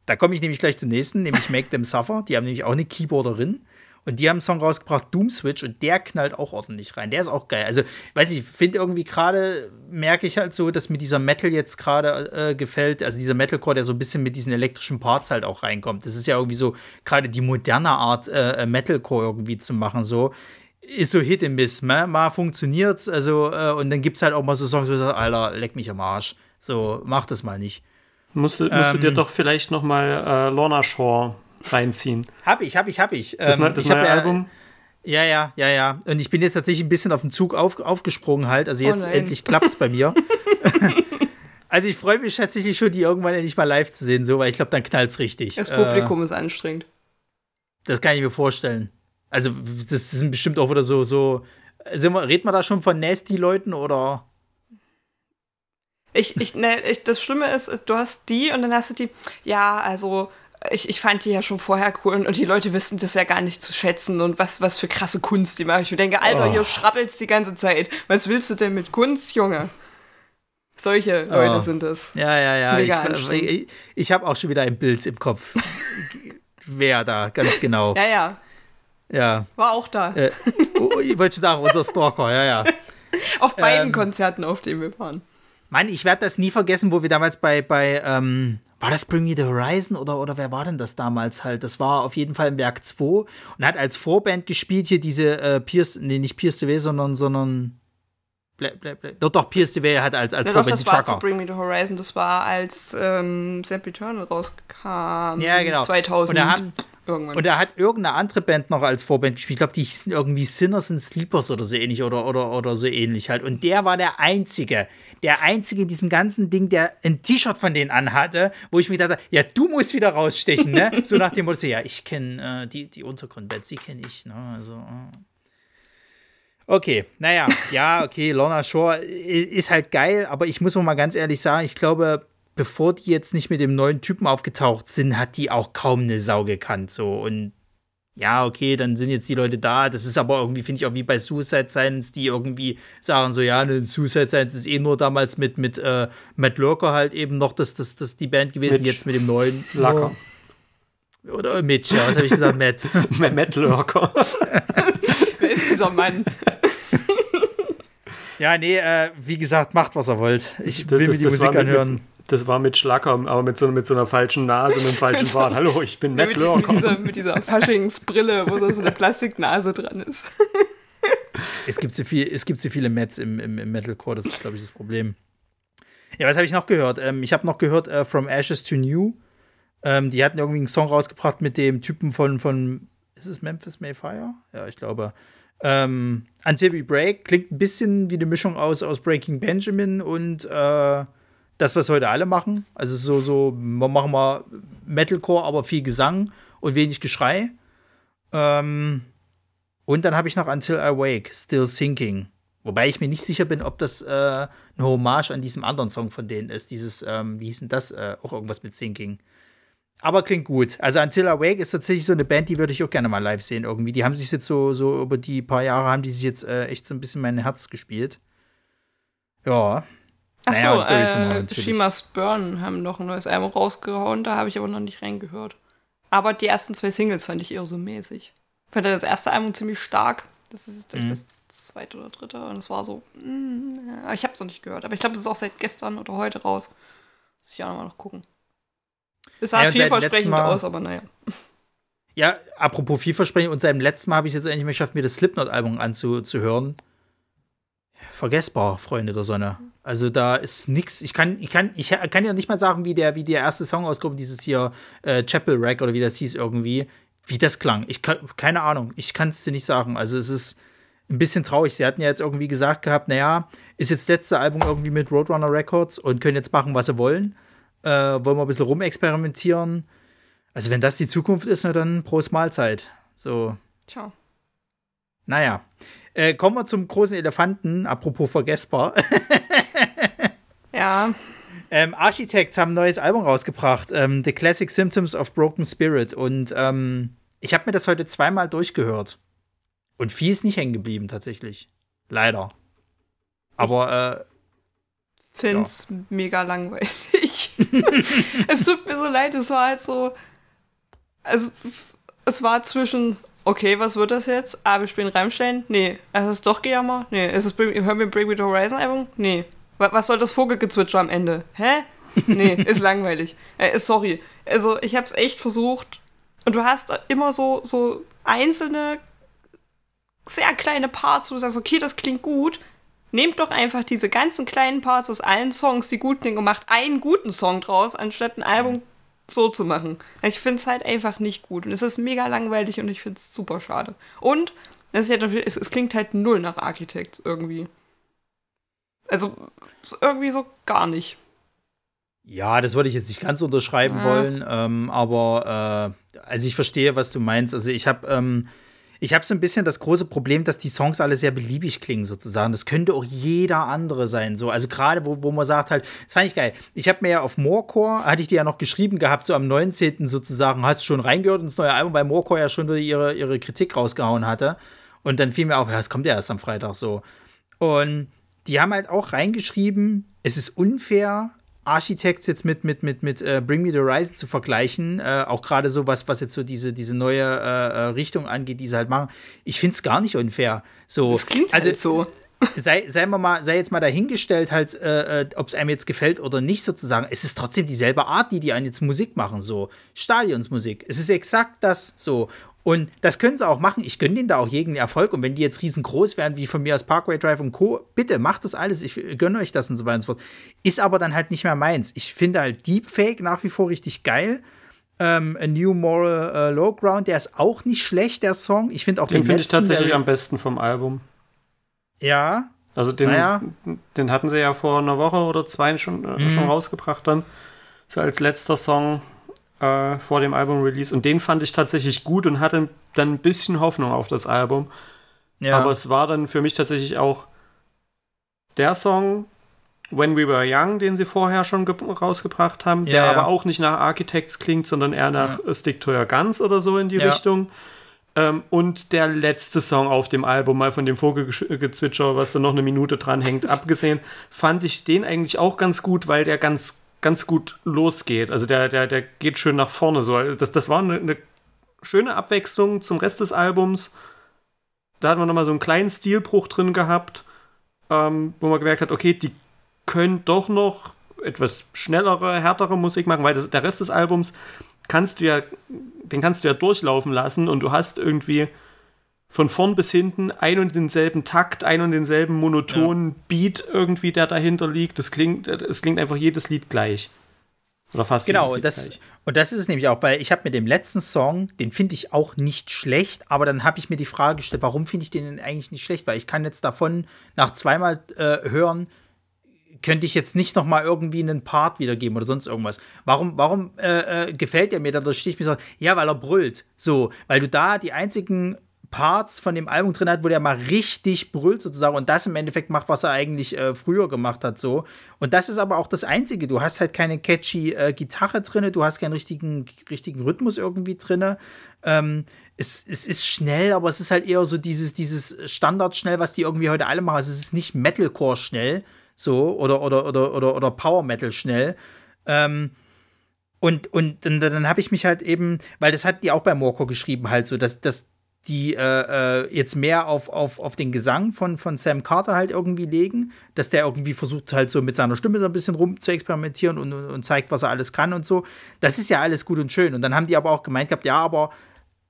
Speaker 2: Da komme ich nämlich gleich zum nächsten, nämlich Make Them Suffer. Die haben nämlich auch eine Keyboarderin. Und die haben einen Song rausgebracht, Doom Switch, und der knallt auch ordentlich rein. Der ist auch geil. Also, weiß ich, finde irgendwie gerade, merke ich halt so, dass mir dieser Metal jetzt gerade äh, gefällt. Also, dieser Metalcore, der so ein bisschen mit diesen elektrischen Parts halt auch reinkommt. Das ist ja irgendwie so gerade die moderne Art, äh, Metalcore irgendwie zu machen. So ist so Hit and Miss. Ne? Mal funktioniert's. Also, äh, und dann gibt's halt auch mal so Songs, wo du sagst, Alter, leck mich am Arsch. So, mach das mal nicht.
Speaker 4: Musst, du- musst du
Speaker 2: Ähm.
Speaker 4: dir doch vielleicht noch mal äh, Lorna Shore reinziehen.
Speaker 2: Hab ich, hab ich, hab ich.
Speaker 4: Das,
Speaker 2: Ähm,
Speaker 4: ne- das
Speaker 2: ich hab
Speaker 4: neue
Speaker 2: ja,
Speaker 4: Album.
Speaker 2: Ja, ja, ja, ja. Und ich bin jetzt tatsächlich ein bisschen auf den Zug auf, aufgesprungen halt. Also
Speaker 3: Oh
Speaker 2: jetzt
Speaker 3: nein.
Speaker 2: endlich klappt's bei mir. also ich freue mich tatsächlich schon, die irgendwann endlich mal live zu sehen, so, weil ich glaube, dann knallt's richtig.
Speaker 3: Das
Speaker 2: Äh,
Speaker 3: Publikum ist anstrengend.
Speaker 2: das kann ich mir vorstellen. Also das sind bestimmt auch wieder so, so. Sind wir, redet man da schon von Nasty-Leuten oder?
Speaker 3: Ich, ich, ne, ich, das Schlimme ist, du hast die und dann hast du die, ja, also ich, ich fand die ja schon vorher cool und, und die Leute wissen das ja gar nicht zu schätzen und was, was für krasse Kunst die machen. Ich mir denke, Alter,
Speaker 2: Oh.
Speaker 3: hier schrappelt's die ganze Zeit. Was willst du denn mit Kunst, Junge? Solche Leute
Speaker 2: Oh.
Speaker 3: sind es.
Speaker 2: Ja, ja, ja. Ich ich, ich habe auch schon wieder ein Bild im Kopf. Wer da, ganz genau.
Speaker 3: Ja, ja,
Speaker 2: Ja.
Speaker 3: war auch da.
Speaker 2: Äh, oh, ich wollte sagen, unser Stalker, ja, ja.
Speaker 3: Auf beiden
Speaker 2: ähm,
Speaker 3: Konzerten, auf denen wir waren.
Speaker 2: Mann, ich werde das nie vergessen, wo wir damals bei, bei ähm, war das Bring Me the Horizon oder, oder wer war denn das damals halt? Das war auf jeden Fall im Werk 2 und hat als Vorband gespielt hier diese äh, Pierce, nee, nicht Pierce the Way, sondern, sondern Bla, bla, bla. Doch, doch, Pierce the Veil hat als, als
Speaker 3: Ja, doch,
Speaker 2: Vorband
Speaker 3: das
Speaker 2: die
Speaker 3: war zu Bring Me the Horizon, das war als ähm, Samp Eternal rauskam.
Speaker 2: Ja, genau.
Speaker 3: 2000
Speaker 2: Und da haben-
Speaker 3: irgendwann.
Speaker 2: Und da hat irgendeine andere Band noch als Vorband gespielt. Ich glaube, die hießen irgendwie Sinners and Sleepers oder so ähnlich oder, oder, oder so ähnlich halt. Und der war der Einzige, der Einzige in diesem ganzen Ding, der ein T-Shirt von denen anhatte, wo ich mir dachte, ja, du musst wieder rausstechen, ne? So nach dem Motto, ja, ich kenne äh, die, die Untergrundbands, die kenne ich, ne? Also. Äh. Okay, naja, ja, okay, Lorna Shore i- ist halt geil, aber ich muss mal ganz ehrlich sagen, ich glaube, bevor die jetzt nicht mit dem neuen Typen aufgetaucht sind, hat die auch kaum eine Sau gekannt, so und ja, okay, dann sind jetzt die Leute da. Das ist aber irgendwie, finde ich, auch wie bei Suicide Science, die irgendwie sagen so, ja, ne, Suicide Science ist eh nur damals mit, mit äh, Matt Lurker halt eben noch das, das, das die Band gewesen,
Speaker 4: Mitch.
Speaker 2: jetzt mit dem neuen.
Speaker 4: Lacker.
Speaker 2: Oder Mitch, ja, was habe ich gesagt, Matt?
Speaker 4: Matt Lurker.
Speaker 3: Wer ist dieser Mann?
Speaker 2: Ja, nee, äh, wie gesagt, macht, was ihr wollt. Ich
Speaker 4: Das-
Speaker 2: will
Speaker 4: das-
Speaker 2: mir die Musik anhören.
Speaker 4: Mit, das war mit Schlacker, aber mit so, mit so einer falschen Nase und einem falschen Bart. Hallo, ich bin Matt
Speaker 3: mit, mit, dieser, mit dieser Faschingsbrille, wo so eine Plastiknase dran ist.
Speaker 2: Es gibt so, viel, es gibt so viele Mets im, im, im Metalcore, das ist, glaube ich, das Problem. Ja, was habe ich noch gehört? Ähm, ich habe noch gehört äh, From Ashes to New. Ähm, die hatten irgendwie einen Song rausgebracht mit dem Typen von, von ist es Memphis Mayfire? Ja, ich glaube. Ähm, Until We Break klingt ein bisschen wie eine Mischung aus, aus Breaking Benjamin und äh, das, was heute alle machen. Also so, so, wir machen mal Metalcore, aber viel Gesang und wenig Geschrei. Ähm, und dann habe ich noch Until I Wake, Still Sinking. Wobei ich mir nicht sicher bin, ob das äh, eine Hommage an diesem anderen Song von denen ist. Dieses, ähm, wie hieß denn das? Äh, auch irgendwas mit Sinking. Aber klingt gut. Also Until I Wake ist tatsächlich so eine Band, die würde ich auch gerne mal live sehen irgendwie. Die haben sich jetzt so, so über die paar Jahre haben die sich jetzt äh, echt so ein bisschen mein Herz gespielt. Ja.
Speaker 3: Achso,
Speaker 2: Naja,
Speaker 3: äh. Shima's Burn haben noch ein neues Album rausgehauen, da habe ich aber noch nicht reingehört. Aber die ersten zwei Singles fand ich eher so mäßig. Ich fand das erste Album ziemlich stark. Das ist
Speaker 2: Mhm.
Speaker 3: das zweite oder dritte und es war so, mm, ja, ich habe es noch nicht gehört. Aber ich glaube, es ist auch seit gestern oder heute raus. Muss ich auch nochmal noch gucken. Es sah
Speaker 2: Ja, und seit
Speaker 3: vielversprechend aus, aber naja.
Speaker 2: Ja, apropos vielversprechend, und seit dem letzten Mal habe ich es jetzt endlich mal geschafft, mir das Slipknot-Album anzuhören. Vergessbar, Freunde der Sonne. Also da ist nix. Ich kann, ich kann, ich kann ja nicht mal sagen, wie der, wie der erste Song auskommt, dieses hier äh, Chapel Rack oder wie das hieß irgendwie, wie das klang. Ich kann, keine Ahnung. Ich kann es dir nicht sagen. Also es ist ein bisschen traurig. Sie hatten ja jetzt irgendwie gesagt gehabt, naja, ist jetzt das letzte Album irgendwie mit Roadrunner Records und können jetzt machen, was sie wollen. Äh, wollen wir ein bisschen rumexperimentieren. Also wenn das die Zukunft ist, na dann Prost Mahlzeit. So,
Speaker 3: Tja.
Speaker 2: naja. Äh, kommen wir zum großen Elefanten, apropos vergessbar.
Speaker 3: Ja,
Speaker 2: ähm, Architects haben ein neues Album rausgebracht, ähm, The Classic Symptoms of Broken Spirit. Und ähm, ich habe mir das heute zweimal durchgehört. Und viel ist nicht hängen geblieben, tatsächlich. Leider. Aber äh,
Speaker 3: find's mega langweilig. es tut mir so leid, es war halt so. Also, es war zwischen, okay, was wird das jetzt? Ah, wir spielen Rammstein? Nee. Es ist doch Gejammer? Nee. Ist es Bring, hören wir Bring Me the Horizon Album? Nee. Wa- Was soll das Vogelgezwitscher am Ende? Hä? Nee, ist langweilig. Äh, sorry. Also, ich hab's echt versucht. Und du hast immer so, so einzelne, sehr kleine Parts, wo du sagst, okay, das klingt gut. Nehmt doch einfach diese ganzen kleinen Parts aus allen Songs, die gut klingen, und macht einen guten Song draus, anstatt ein Album so zu machen. Ich finde es halt einfach nicht gut. Und es ist mega langweilig und ich finde es super schade. Und ja, dafür- es, es klingt halt null nach Architects irgendwie. Also irgendwie so gar nicht.
Speaker 2: Ja, das würde ich jetzt nicht ganz unterschreiben
Speaker 3: Ah.
Speaker 2: wollen, ähm, aber äh, also ich verstehe, was du meinst. Also ich habe ähm, ich habe so ein bisschen das große Problem, dass die Songs alle sehr beliebig klingen sozusagen. Das könnte auch jeder andere sein. So, also gerade wo, wo man sagt halt, das fand ich geil. Ich habe mir ja auf Morecore hatte ich dir ja noch geschrieben gehabt, so am 19. sozusagen, hast du schon reingehört ins neue Album, weil Morecore ja schon ihre ihre Kritik rausgehauen hatte. Und dann fiel mir auf, ja, es kommt ja erst am Freitag so. Und die haben halt auch reingeschrieben, es ist unfair, Architects jetzt mit, mit, mit, mit äh, Bring Me the Horizon zu vergleichen, äh, auch gerade so was, was jetzt so diese, diese neue äh, äh, Richtung angeht, die sie halt machen. Ich finde es gar nicht unfair. So,
Speaker 3: Das klingt
Speaker 2: also,
Speaker 3: halt so.
Speaker 2: sei, sei, mal, sei jetzt mal dahingestellt, halt, äh, äh, ob es einem jetzt gefällt oder nicht, sozusagen. Es ist trotzdem dieselbe Art, die die einen jetzt Musik machen, so. Stadionsmusik. Es ist exakt das, so. Und das können sie auch machen. Ich gönne denen da auch jeden Erfolg. Und wenn die jetzt riesengroß werden, wie von mir aus Parkway Drive und Co., bitte macht das alles. Ich gönne euch das und so weiter und so fort. Ist aber dann halt nicht mehr meins. Ich finde halt Deepfake nach wie vor richtig geil. Ähm, A New Moral uh, Low Ground, der ist auch nicht schlecht, der Song. Ich finde auch
Speaker 4: den,
Speaker 2: den
Speaker 4: finde ich tatsächlich am besten vom Album.
Speaker 2: Ja.
Speaker 4: Also den,
Speaker 2: Naja.
Speaker 4: den hatten sie ja vor einer Woche oder zwei schon, äh,
Speaker 2: Mhm.
Speaker 4: schon rausgebracht dann. So als letzter Song äh, vor dem Album-Release. Und den fand ich tatsächlich gut und hatte dann ein bisschen Hoffnung auf das Album.
Speaker 2: ja.
Speaker 4: Aber es war dann für mich tatsächlich auch der Song When We Were Young, den sie vorher schon ge- rausgebracht haben, der
Speaker 2: Ja, ja.
Speaker 4: aber auch nicht nach Architects klingt, sondern eher nach ja. Stick to Your Guns oder so in die
Speaker 2: Ja.
Speaker 4: Richtung. Ähm, und der letzte Song auf dem Album, mal von dem Vogelgezwitscher, was da noch eine Minute dran hängt, abgesehen, fand ich den eigentlich auch ganz gut, weil der ganz, ganz gut losgeht. Also der, der, der geht schön nach vorne. So. Das, das war eine, eine schöne Abwechslung zum Rest des Albums. Da hat man nochmal so einen kleinen Stilbruch drin gehabt, ähm, wo man gemerkt hat, okay, die können doch noch etwas schnellere, härtere Musik machen, weil das, der Rest des Albums kannst du ja, den kannst du ja durchlaufen lassen und du hast irgendwie von vorn bis hinten ein und denselben Takt, ein und denselben monotonen Beat irgendwie, der dahinter liegt. Das klingt, es klingt einfach jedes Lied gleich. Oder fast
Speaker 2: Genau,
Speaker 4: jedes Lied
Speaker 2: das,
Speaker 4: gleich.
Speaker 2: und das ist es nämlich auch, weil ich habe mit dem letzten Song, den finde ich auch nicht schlecht, aber dann habe ich mir die Frage gestellt, warum finde ich den denn eigentlich nicht schlecht? Weil ich kann jetzt davon nach zweimal äh, hören, könnte ich jetzt nicht noch mal irgendwie einen Part wiedergeben oder sonst irgendwas. Warum, warum äh, äh, gefällt der mir? Da stehe ich mir so, ja, weil er brüllt. So, weil du da die einzigen Parts von dem Album drin hat, wo der mal richtig brüllt sozusagen und das im Endeffekt macht, was er eigentlich äh, früher gemacht hat so. Und das ist aber auch das Einzige. Du hast halt keine catchy äh, Gitarre drinne, du hast keinen richtigen, richtigen Rhythmus irgendwie drinne. Ähm, es, es ist schnell, aber es ist halt eher so dieses, dieses Standard-Schnell, was die irgendwie heute alle machen. Also es ist nicht Metalcore schnell, so, oder, oder, oder, oder, oder Power Metal schnell. Ähm, und, und dann, dann habe ich mich halt eben, weil das hat die auch bei Morco geschrieben, halt so, dass, dass die äh, äh, jetzt mehr auf, auf, auf den Gesang von, von Sam Carter halt irgendwie legen, dass der irgendwie versucht halt so mit seiner Stimme so ein bisschen rum zu experimentieren und, und, und zeigt, was er alles kann und so. Das ist ja alles gut und schön. Und dann haben die aber auch gemeint gehabt, ja, aber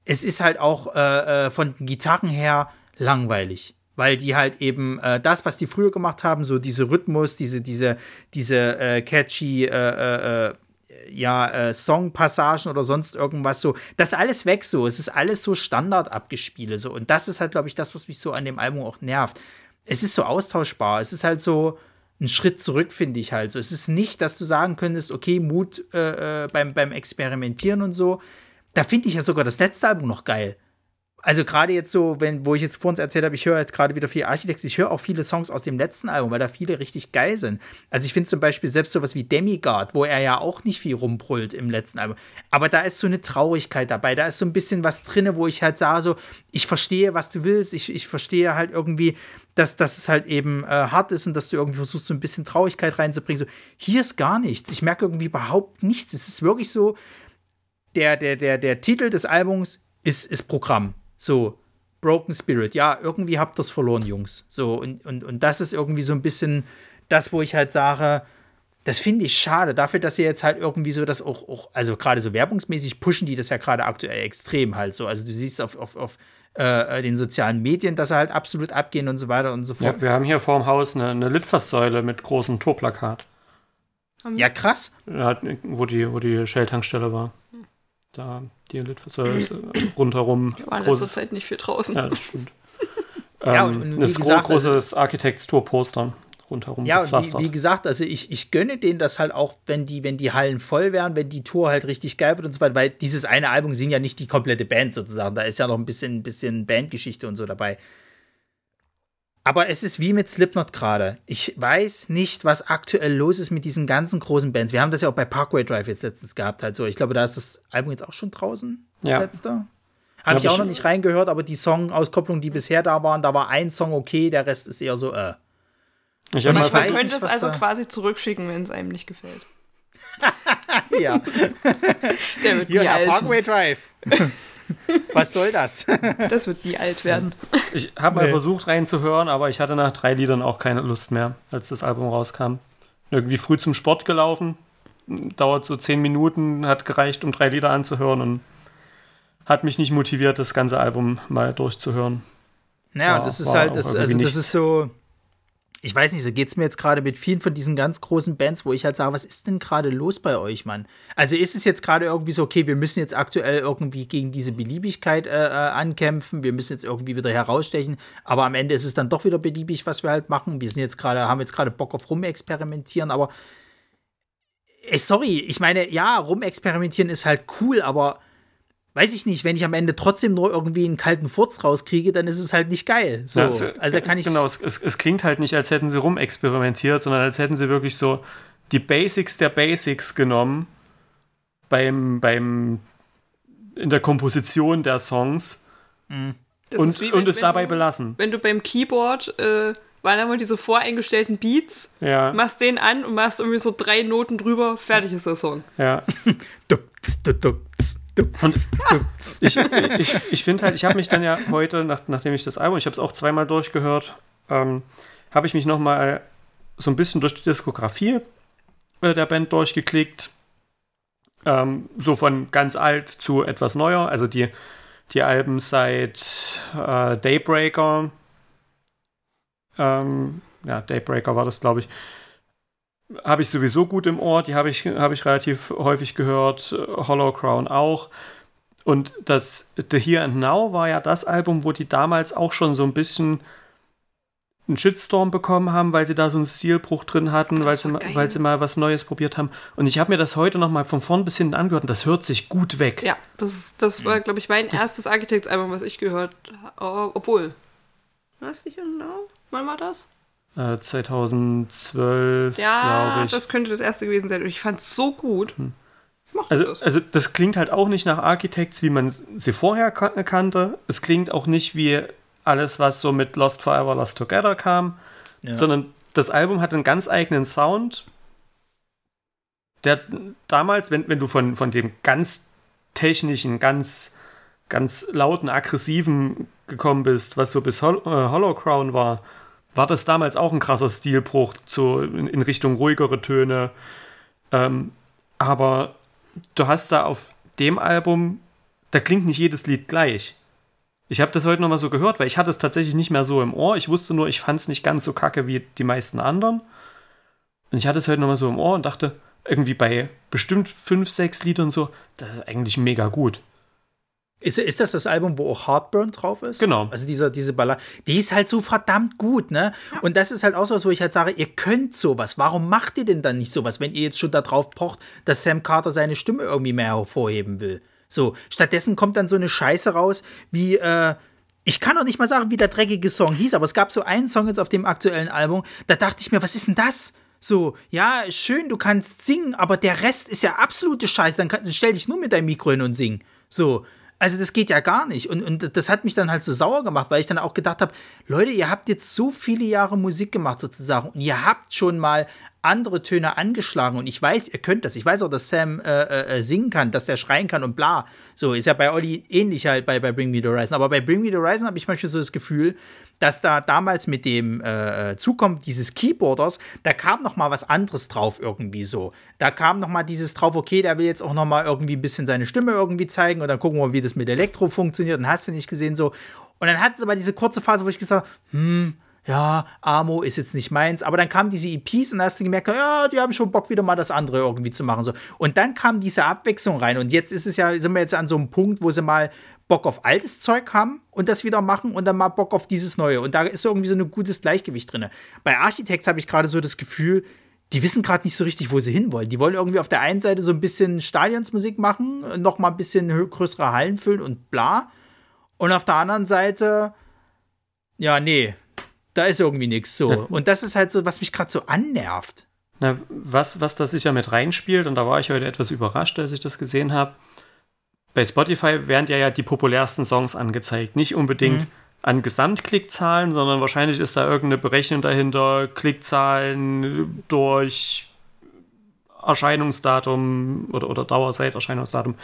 Speaker 2: es ist halt auch äh, äh, von den Gitarren her langweilig. Weil die halt eben äh, das, was die früher gemacht haben, so diese Rhythmus, diese, diese, diese äh, catchy ja, äh, Songpassagen oder sonst irgendwas so, das alles weg so. Es ist alles so Standard abgespiele so. Und das ist halt, glaube ich, das, was mich so an dem Album auch nervt. Es ist so austauschbar. Es ist halt so ein Schritt zurück, finde ich halt so. Es ist nicht, dass du sagen könntest, okay, Mut äh, äh, beim, beim Experimentieren und so. Da finde ich ja sogar das letzte Album noch geil. Also gerade jetzt so, wenn, wo ich jetzt vor uns erzählt habe, ich höre jetzt gerade wieder viel Architects, ich höre auch viele Songs aus dem letzten Album, weil da viele richtig geil sind. Also ich finde zum Beispiel selbst sowas wie Demigod, wo er ja auch nicht viel rumbrüllt im letzten Album. Aber da ist so eine Traurigkeit dabei, da ist so ein bisschen was drin, wo ich halt sage, so, ich verstehe, was du willst, ich, ich verstehe halt irgendwie, dass, dass es halt eben äh, hart ist und dass du irgendwie versuchst, so ein bisschen Traurigkeit reinzubringen. So, hier ist gar nichts. Ich merke irgendwie überhaupt nichts. Es ist wirklich so, der, der, der, der Titel des Albums ist, ist Programm. So, Broken Spirit. Ja, irgendwie habt ihr es verloren, Jungs. So, und, und, und das ist irgendwie so ein bisschen das, wo ich halt sage, das finde ich schade. Dafür, dass ihr jetzt halt irgendwie so das auch, auch also gerade so werbungsmäßig pushen die das ja gerade aktuell extrem halt so. Also du siehst auf, auf, auf äh, den sozialen Medien, dass sie halt absolut abgehen und so weiter und so fort.
Speaker 4: Ja, wir haben hier vorm Haus eine, eine Litfaßsäule mit großem Torplakat.
Speaker 2: Ja, krass.
Speaker 4: Hat- Wo die, wo die Shell-Tankstelle war. Da die Litfaßsäule ist äh, rundherum.
Speaker 3: Wir waren in letzter Zeit nicht viel draußen.
Speaker 4: ja, das stimmt.
Speaker 2: Ja,
Speaker 4: ähm,
Speaker 2: und wie
Speaker 4: das
Speaker 2: gesagt, also-
Speaker 4: großes Architektur-Poster rundherum
Speaker 2: Ja, und
Speaker 4: gepflastert.
Speaker 2: wie, wie gesagt, also ich, ich gönne denen das halt auch, wenn die, wenn die Hallen voll wären, wenn die Tour halt richtig geil wird und so weiter, weil dieses eine Album sind ja nicht die komplette Band sozusagen. Da ist ja noch ein bisschen, bisschen Bandgeschichte und so dabei. Aber es ist wie mit Slipknot gerade. Ich weiß nicht, was aktuell los ist mit diesen ganzen großen Bands. Wir haben das ja auch bei Parkway Drive jetzt letztens gehabt. Halt so. Ich glaube, da ist das Album jetzt auch schon draußen. Das
Speaker 4: Ja.
Speaker 2: letzte. Habe
Speaker 4: Hab
Speaker 2: ich auch
Speaker 4: ich-
Speaker 2: noch nicht reingehört, aber die Song-Auskopplungen, die bisher da waren, da war ein Song okay, der Rest ist eher so, äh.
Speaker 4: ich
Speaker 2: und ich
Speaker 4: mal
Speaker 2: weiß
Speaker 3: könnte es also
Speaker 2: da-
Speaker 3: quasi zurückschicken, wenn es einem nicht gefällt.
Speaker 2: Ja.
Speaker 3: Der wird alt.
Speaker 2: Parkway Drive. Was soll das?
Speaker 3: Das wird nie alt werden.
Speaker 4: ich hab mal
Speaker 2: Nee.
Speaker 4: versucht reinzuhören, aber ich hatte nach drei Liedern auch keine Lust mehr, als das Album rauskam. Irgendwie früh zum Sport gelaufen, dauert so zehn Minuten, hat gereicht, um drei Lieder anzuhören und hat mich nicht motiviert, das ganze Album mal durchzuhören.
Speaker 2: Naja,
Speaker 4: War-
Speaker 2: das ist halt, das, also das ist so, ich weiß nicht, so geht es mir jetzt gerade mit vielen von diesen ganz großen Bands, wo ich halt sage, was ist denn gerade los bei euch, Mann? Also ist es jetzt gerade irgendwie so, okay, wir müssen jetzt aktuell irgendwie gegen diese Beliebigkeit äh, äh, ankämpfen, wir müssen jetzt irgendwie wieder herausstechen, aber am Ende ist es dann doch wieder beliebig, was wir halt machen. Wir sind jetzt gerade, haben jetzt gerade Bock auf rumexperimentieren, aber äh, sorry, ich meine, ja, rumexperimentieren ist halt cool, aber weiß ich nicht, wenn ich am Ende trotzdem nur irgendwie einen kalten Furz rauskriege, dann ist es halt nicht geil. So,
Speaker 4: Ja, es-
Speaker 2: also da kann ich.
Speaker 4: Genau, es, es, es klingt halt nicht, als hätten sie rumexperimentiert, sondern als hätten sie wirklich so die Basics der Basics genommen beim, beim in der Komposition der Songs
Speaker 3: Das
Speaker 4: und,
Speaker 3: ist wie
Speaker 4: und
Speaker 3: wenn-
Speaker 4: es
Speaker 3: wenn
Speaker 4: dabei
Speaker 3: du,
Speaker 4: belassen.
Speaker 3: Wenn du beim Keyboard, äh, waren immer diese voreingestellten Beats,
Speaker 4: Ja,
Speaker 3: machst den an und machst irgendwie so drei Noten drüber, fertig ist der Song.
Speaker 4: ja. Ich, ich, ich finde halt, ich habe mich dann ja heute, nach, nachdem ich das Album, ich habe es auch zweimal durchgehört, ähm, habe ich mich noch mal so ein bisschen durch die Diskografie äh, der Band durchgeklickt. Ähm, so von ganz alt zu etwas neuer. Also die, die Alben seit äh, Daybreaker. Ähm, ja, Daybreaker war das, glaube ich. Habe ich sowieso gut im Ohr. Die habe ich, habe ich relativ häufig gehört. Hollow Crown auch. Und das The Here and Now war ja das Album, wo die damals auch schon so ein bisschen einen Shitstorm bekommen haben, weil sie da so einen Stilbruch drin hatten, weil sie, weil sie mal was Neues probiert haben. Und ich habe mir das heute noch mal von vorn bis hinten angehört und das hört sich gut weg.
Speaker 3: Ja, das, ist, das war, glaube ich, mein erstes Architects-Album, was ich gehört habe. Obwohl. Was nicht genau? Wann war das?
Speaker 4: Äh, 2012,
Speaker 3: Ja,
Speaker 4: glaube ich.
Speaker 3: das könnte das erste gewesen sein. Und ich fand es so gut. Mochte
Speaker 4: Also,
Speaker 3: das.
Speaker 4: also das klingt halt auch nicht nach Architects, wie man sie vorher kan- kannte. Es klingt auch nicht wie alles, was so mit Lost Forever, Lost Together kam,
Speaker 2: Ja.
Speaker 4: sondern das Album hat einen ganz eigenen Sound, der damals, wenn, wenn du von, von dem ganz technischen, ganz, ganz lauten, aggressiven gekommen bist, was so bis Hol äh, Hollow Crown war, war das damals auch ein krasser Stilbruch zu, in, in Richtung ruhigere Töne. Ähm, aber du hast da auf dem Album, da klingt nicht jedes Lied gleich. Ich habe das heute noch mal so gehört, weil ich hatte es tatsächlich nicht mehr so im Ohr. Ich wusste nur, ich fand es nicht ganz so kacke wie die meisten anderen. Und ich hatte es heute noch mal so im Ohr und dachte, irgendwie bei bestimmt fünf, sechs Liedern so, das ist eigentlich mega gut.
Speaker 2: Ist, ist das das Album, wo auch Heartburn drauf ist?
Speaker 4: Genau.
Speaker 2: Also dieser, diese Ballade. Die ist halt so verdammt gut, ne? Und das ist halt auch so was, wo ich halt sage, ihr könnt sowas. Warum macht ihr denn dann nicht sowas, wenn ihr jetzt schon darauf pocht, dass Sam Carter seine Stimme irgendwie mehr hervorheben will? So, stattdessen kommt dann so eine Scheiße raus, wie, äh, ich kann auch nicht mal sagen, wie der dreckige Song hieß, aber es gab so einen Song jetzt auf dem aktuellen Album, da dachte ich mir, was ist denn das? So, ja, schön, du kannst singen, aber der Rest ist ja absolute Scheiße. Dann kann, stell dich nur mit deinem Mikro hin und sing. So, also das geht ja gar nicht. Und, und das hat mich dann halt so sauer gemacht, weil ich dann auch gedacht habe, Leute, ihr habt jetzt so viele Jahre Musik gemacht sozusagen und ihr habt schon mal andere Töne angeschlagen und ich weiß, ihr könnt das. Ich weiß auch, dass Sam äh, äh, singen kann, dass der schreien kann und bla. So, ist ja bei Olli ähnlich halt bei, bei Bring Me the Horizon. Aber bei Bring Me the Horizon habe ich manchmal so das Gefühl, dass da damals mit dem äh, Zukommen dieses Keyboarders, da kam noch mal was anderes drauf irgendwie so. Da kam noch mal dieses drauf, okay, der will jetzt auch noch mal irgendwie ein bisschen seine Stimme irgendwie zeigen und dann gucken wir mal, wie das mit Elektro funktioniert und hast du nicht gesehen so. Und dann hat es aber diese kurze Phase, wo ich gesagt habe, hm, ja, Amo ist jetzt nicht meins, aber dann kamen diese EPs und dann hast du gemerkt, ja, die haben schon Bock, wieder mal das andere irgendwie zu machen. So. Und dann kam diese Abwechslung rein. Und jetzt ist es ja, sind wir jetzt an so einem Punkt, wo sie mal Bock auf altes Zeug haben und das wieder machen und dann mal Bock auf dieses Neue. Und da ist irgendwie so ein gutes Gleichgewicht drin. Bei Architects habe ich gerade so das Gefühl, die wissen gerade nicht so richtig, wo sie hinwollen. Die wollen irgendwie auf der einen Seite so ein bisschen Stadionsmusik machen, noch mal ein bisschen größere Hallen füllen und bla. Und auf der anderen Seite, ja, nee, da ist irgendwie nichts so.
Speaker 4: Ja.
Speaker 2: Und das ist halt so, was mich gerade so annervt.
Speaker 4: Na, was, was da sicher mit reinspielt, und da war ich heute etwas überrascht, als ich das gesehen habe. Bei Spotify werden ja, ja die populärsten Songs angezeigt. Nicht unbedingt an Gesamtklickzahlen, sondern wahrscheinlich ist da irgendeine Berechnung dahinter, Klickzahlen durch Erscheinungsdatum oder, oder Dauer seit Erscheinungsdatum,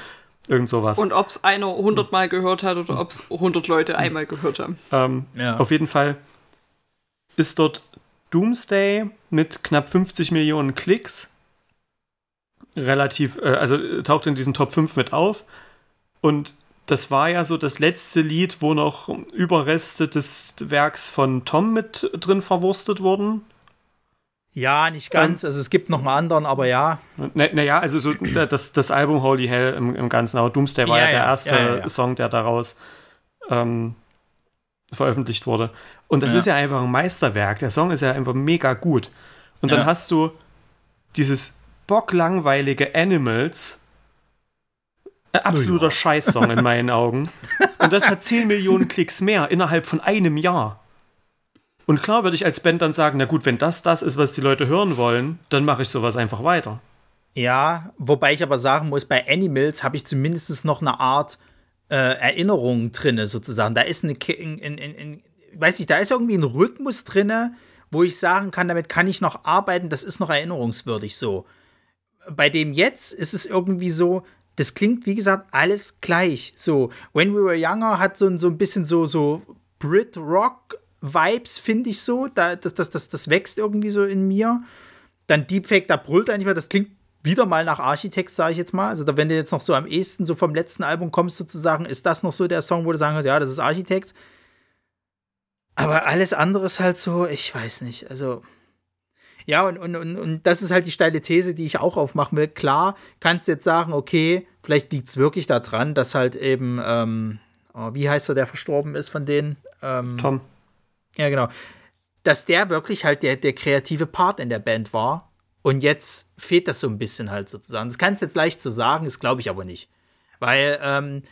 Speaker 4: irgend sowas.
Speaker 3: Und ob es einer 100 Mal gehört hat oder ob es 100 Leute einmal gehört haben.
Speaker 4: Ähm,
Speaker 2: Ja.
Speaker 4: Auf jeden Fall ist dort Doomsday mit knapp 50 Millionen Klicks relativ, äh, also äh, taucht in diesen Top 5 mit auf. Und das war ja so das letzte Lied, wo noch Überreste des Werks von Tom mit drin verwurstet wurden.
Speaker 2: Ja, nicht ganz. Ähm, also es gibt noch einen anderen, aber ja.
Speaker 4: Naja, na also so das, das Album Holy Hell im, im Ganzen. Aber Doomsday war ja, ja der erste ja, ja, Song, der daraus ähm, veröffentlicht wurde. Und das ist ja einfach ein Meisterwerk. Der Song ist ja einfach mega gut. Und dann hast du dieses bocklangweilige Animals. Ein absoluter oh Scheißsong in meinen Augen. Und das hat 10 Millionen Klicks mehr innerhalb von einem Jahr. Und klar würde ich als Band dann sagen, na gut, wenn das das ist, was die Leute hören wollen, dann mache ich sowas einfach weiter.
Speaker 2: Ja, wobei ich aber sagen muss, bei Animals habe ich zumindest noch eine Art äh, Erinnerung drin, sozusagen. Da ist eine, in, in, in, weiß ich, da ist irgendwie ein Rhythmus drin, wo ich sagen kann, damit kann ich noch arbeiten, das ist noch erinnerungswürdig so. Bei dem jetzt ist es irgendwie so, das klingt, wie gesagt, alles gleich. So, When We Were Younger hat so, so ein bisschen so, so Brit-Rock Vibes, finde ich so. Da, das, das, das, das wächst irgendwie so in mir. Dann Deepfake, da brüllt nicht mehr. Das klingt wieder mal nach Architekt, sage ich jetzt mal. Also, da, wenn du jetzt noch so am ehesten so vom letzten Album kommst, sozusagen, ist das noch so der Song, wo du sagen kannst, ja, das ist Architekt. Aber alles andere ist halt so, ich weiß nicht. Also, ja, und, und, und, und das ist halt die steile These, die ich auch aufmachen will. Klar, kannst du jetzt sagen, okay, vielleicht liegt es wirklich daran, dass halt eben, ähm, oh, wie heißt er, der verstorben ist von denen? Ähm,
Speaker 4: Tom.
Speaker 2: Ja, genau. Dass der wirklich halt der, der kreative Part in der Band war. Und jetzt fehlt das so ein bisschen halt sozusagen. Das kannst du jetzt leicht so sagen, das glaube ich aber nicht. Weil ähm,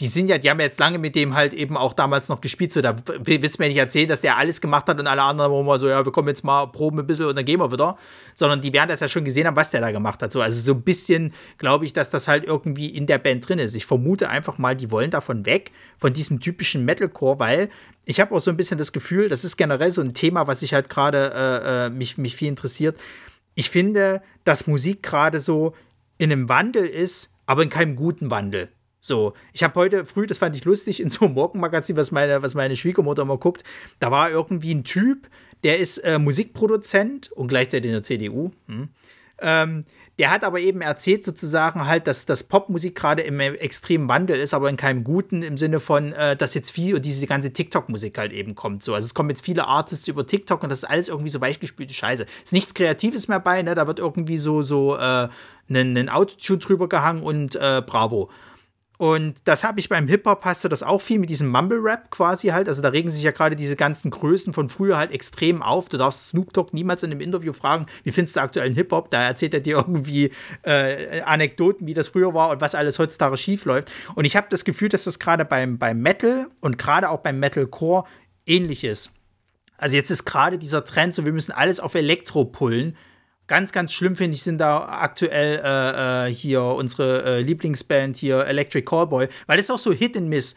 Speaker 2: die sind ja, die haben ja jetzt lange mit dem halt eben auch damals noch gespielt. So, da willst du mir nicht erzählen, dass der alles gemacht hat und alle anderen wo mal so, ja, wir kommen jetzt mal proben ein bisschen und dann gehen wir wieder. Sondern die werden das ja schon gesehen haben, was der da gemacht hat. So, also so ein bisschen glaube ich, dass das halt irgendwie in der Band drin ist. Ich vermute einfach mal, die wollen davon weg, von diesem typischen Metalcore, weil ich habe auch so ein bisschen das Gefühl, das ist generell so ein Thema, was ich halt gerade äh, äh mich, mich viel interessiert. Ich finde, dass Musik gerade so in einem Wandel ist, aber in keinem guten Wandel. So, ich habe heute früh, das fand ich lustig, in so einem Morgenmagazin, was meine, was meine Schwiegermutter mal guckt, da war irgendwie ein Typ, der ist äh, Musikproduzent und gleichzeitig in der CDU. Hm. Ähm, der hat aber eben erzählt sozusagen halt, dass, dass Popmusik gerade im extremen Wandel ist, aber in keinem guten im Sinne von, äh, dass jetzt viel und diese ganze TikTok-Musik halt eben kommt. So. Also es kommen jetzt viele Artists über TikTok und das ist alles irgendwie so weichgespülte Scheiße. Ist nichts Kreatives mehr bei, ne? Da wird irgendwie so, so äh, ein, Autotune drüber gehangen und äh, Bravo. Und das habe ich beim Hip-Hop hast du das auch viel mit diesem Mumble-Rap quasi halt. Also da regen sich ja gerade diese ganzen Größen von früher halt extrem auf. Du darfst Snoop Dogg niemals in einem Interview fragen, wie findest du aktuellen Hip-Hop? Da erzählt er dir irgendwie äh, Anekdoten, wie das früher war und was alles heutzutage schief läuft. Und ich habe das Gefühl, dass das gerade beim, beim Metal und gerade auch beim Metalcore ähnlich ist. Also jetzt ist gerade dieser Trend, so wir müssen alles auf Elektro pullen Ganz, ganz schlimm finde ich, sind da aktuell äh, äh, hier unsere äh, Lieblingsband hier, Electric Callboy, weil das ist auch so Hit and Miss.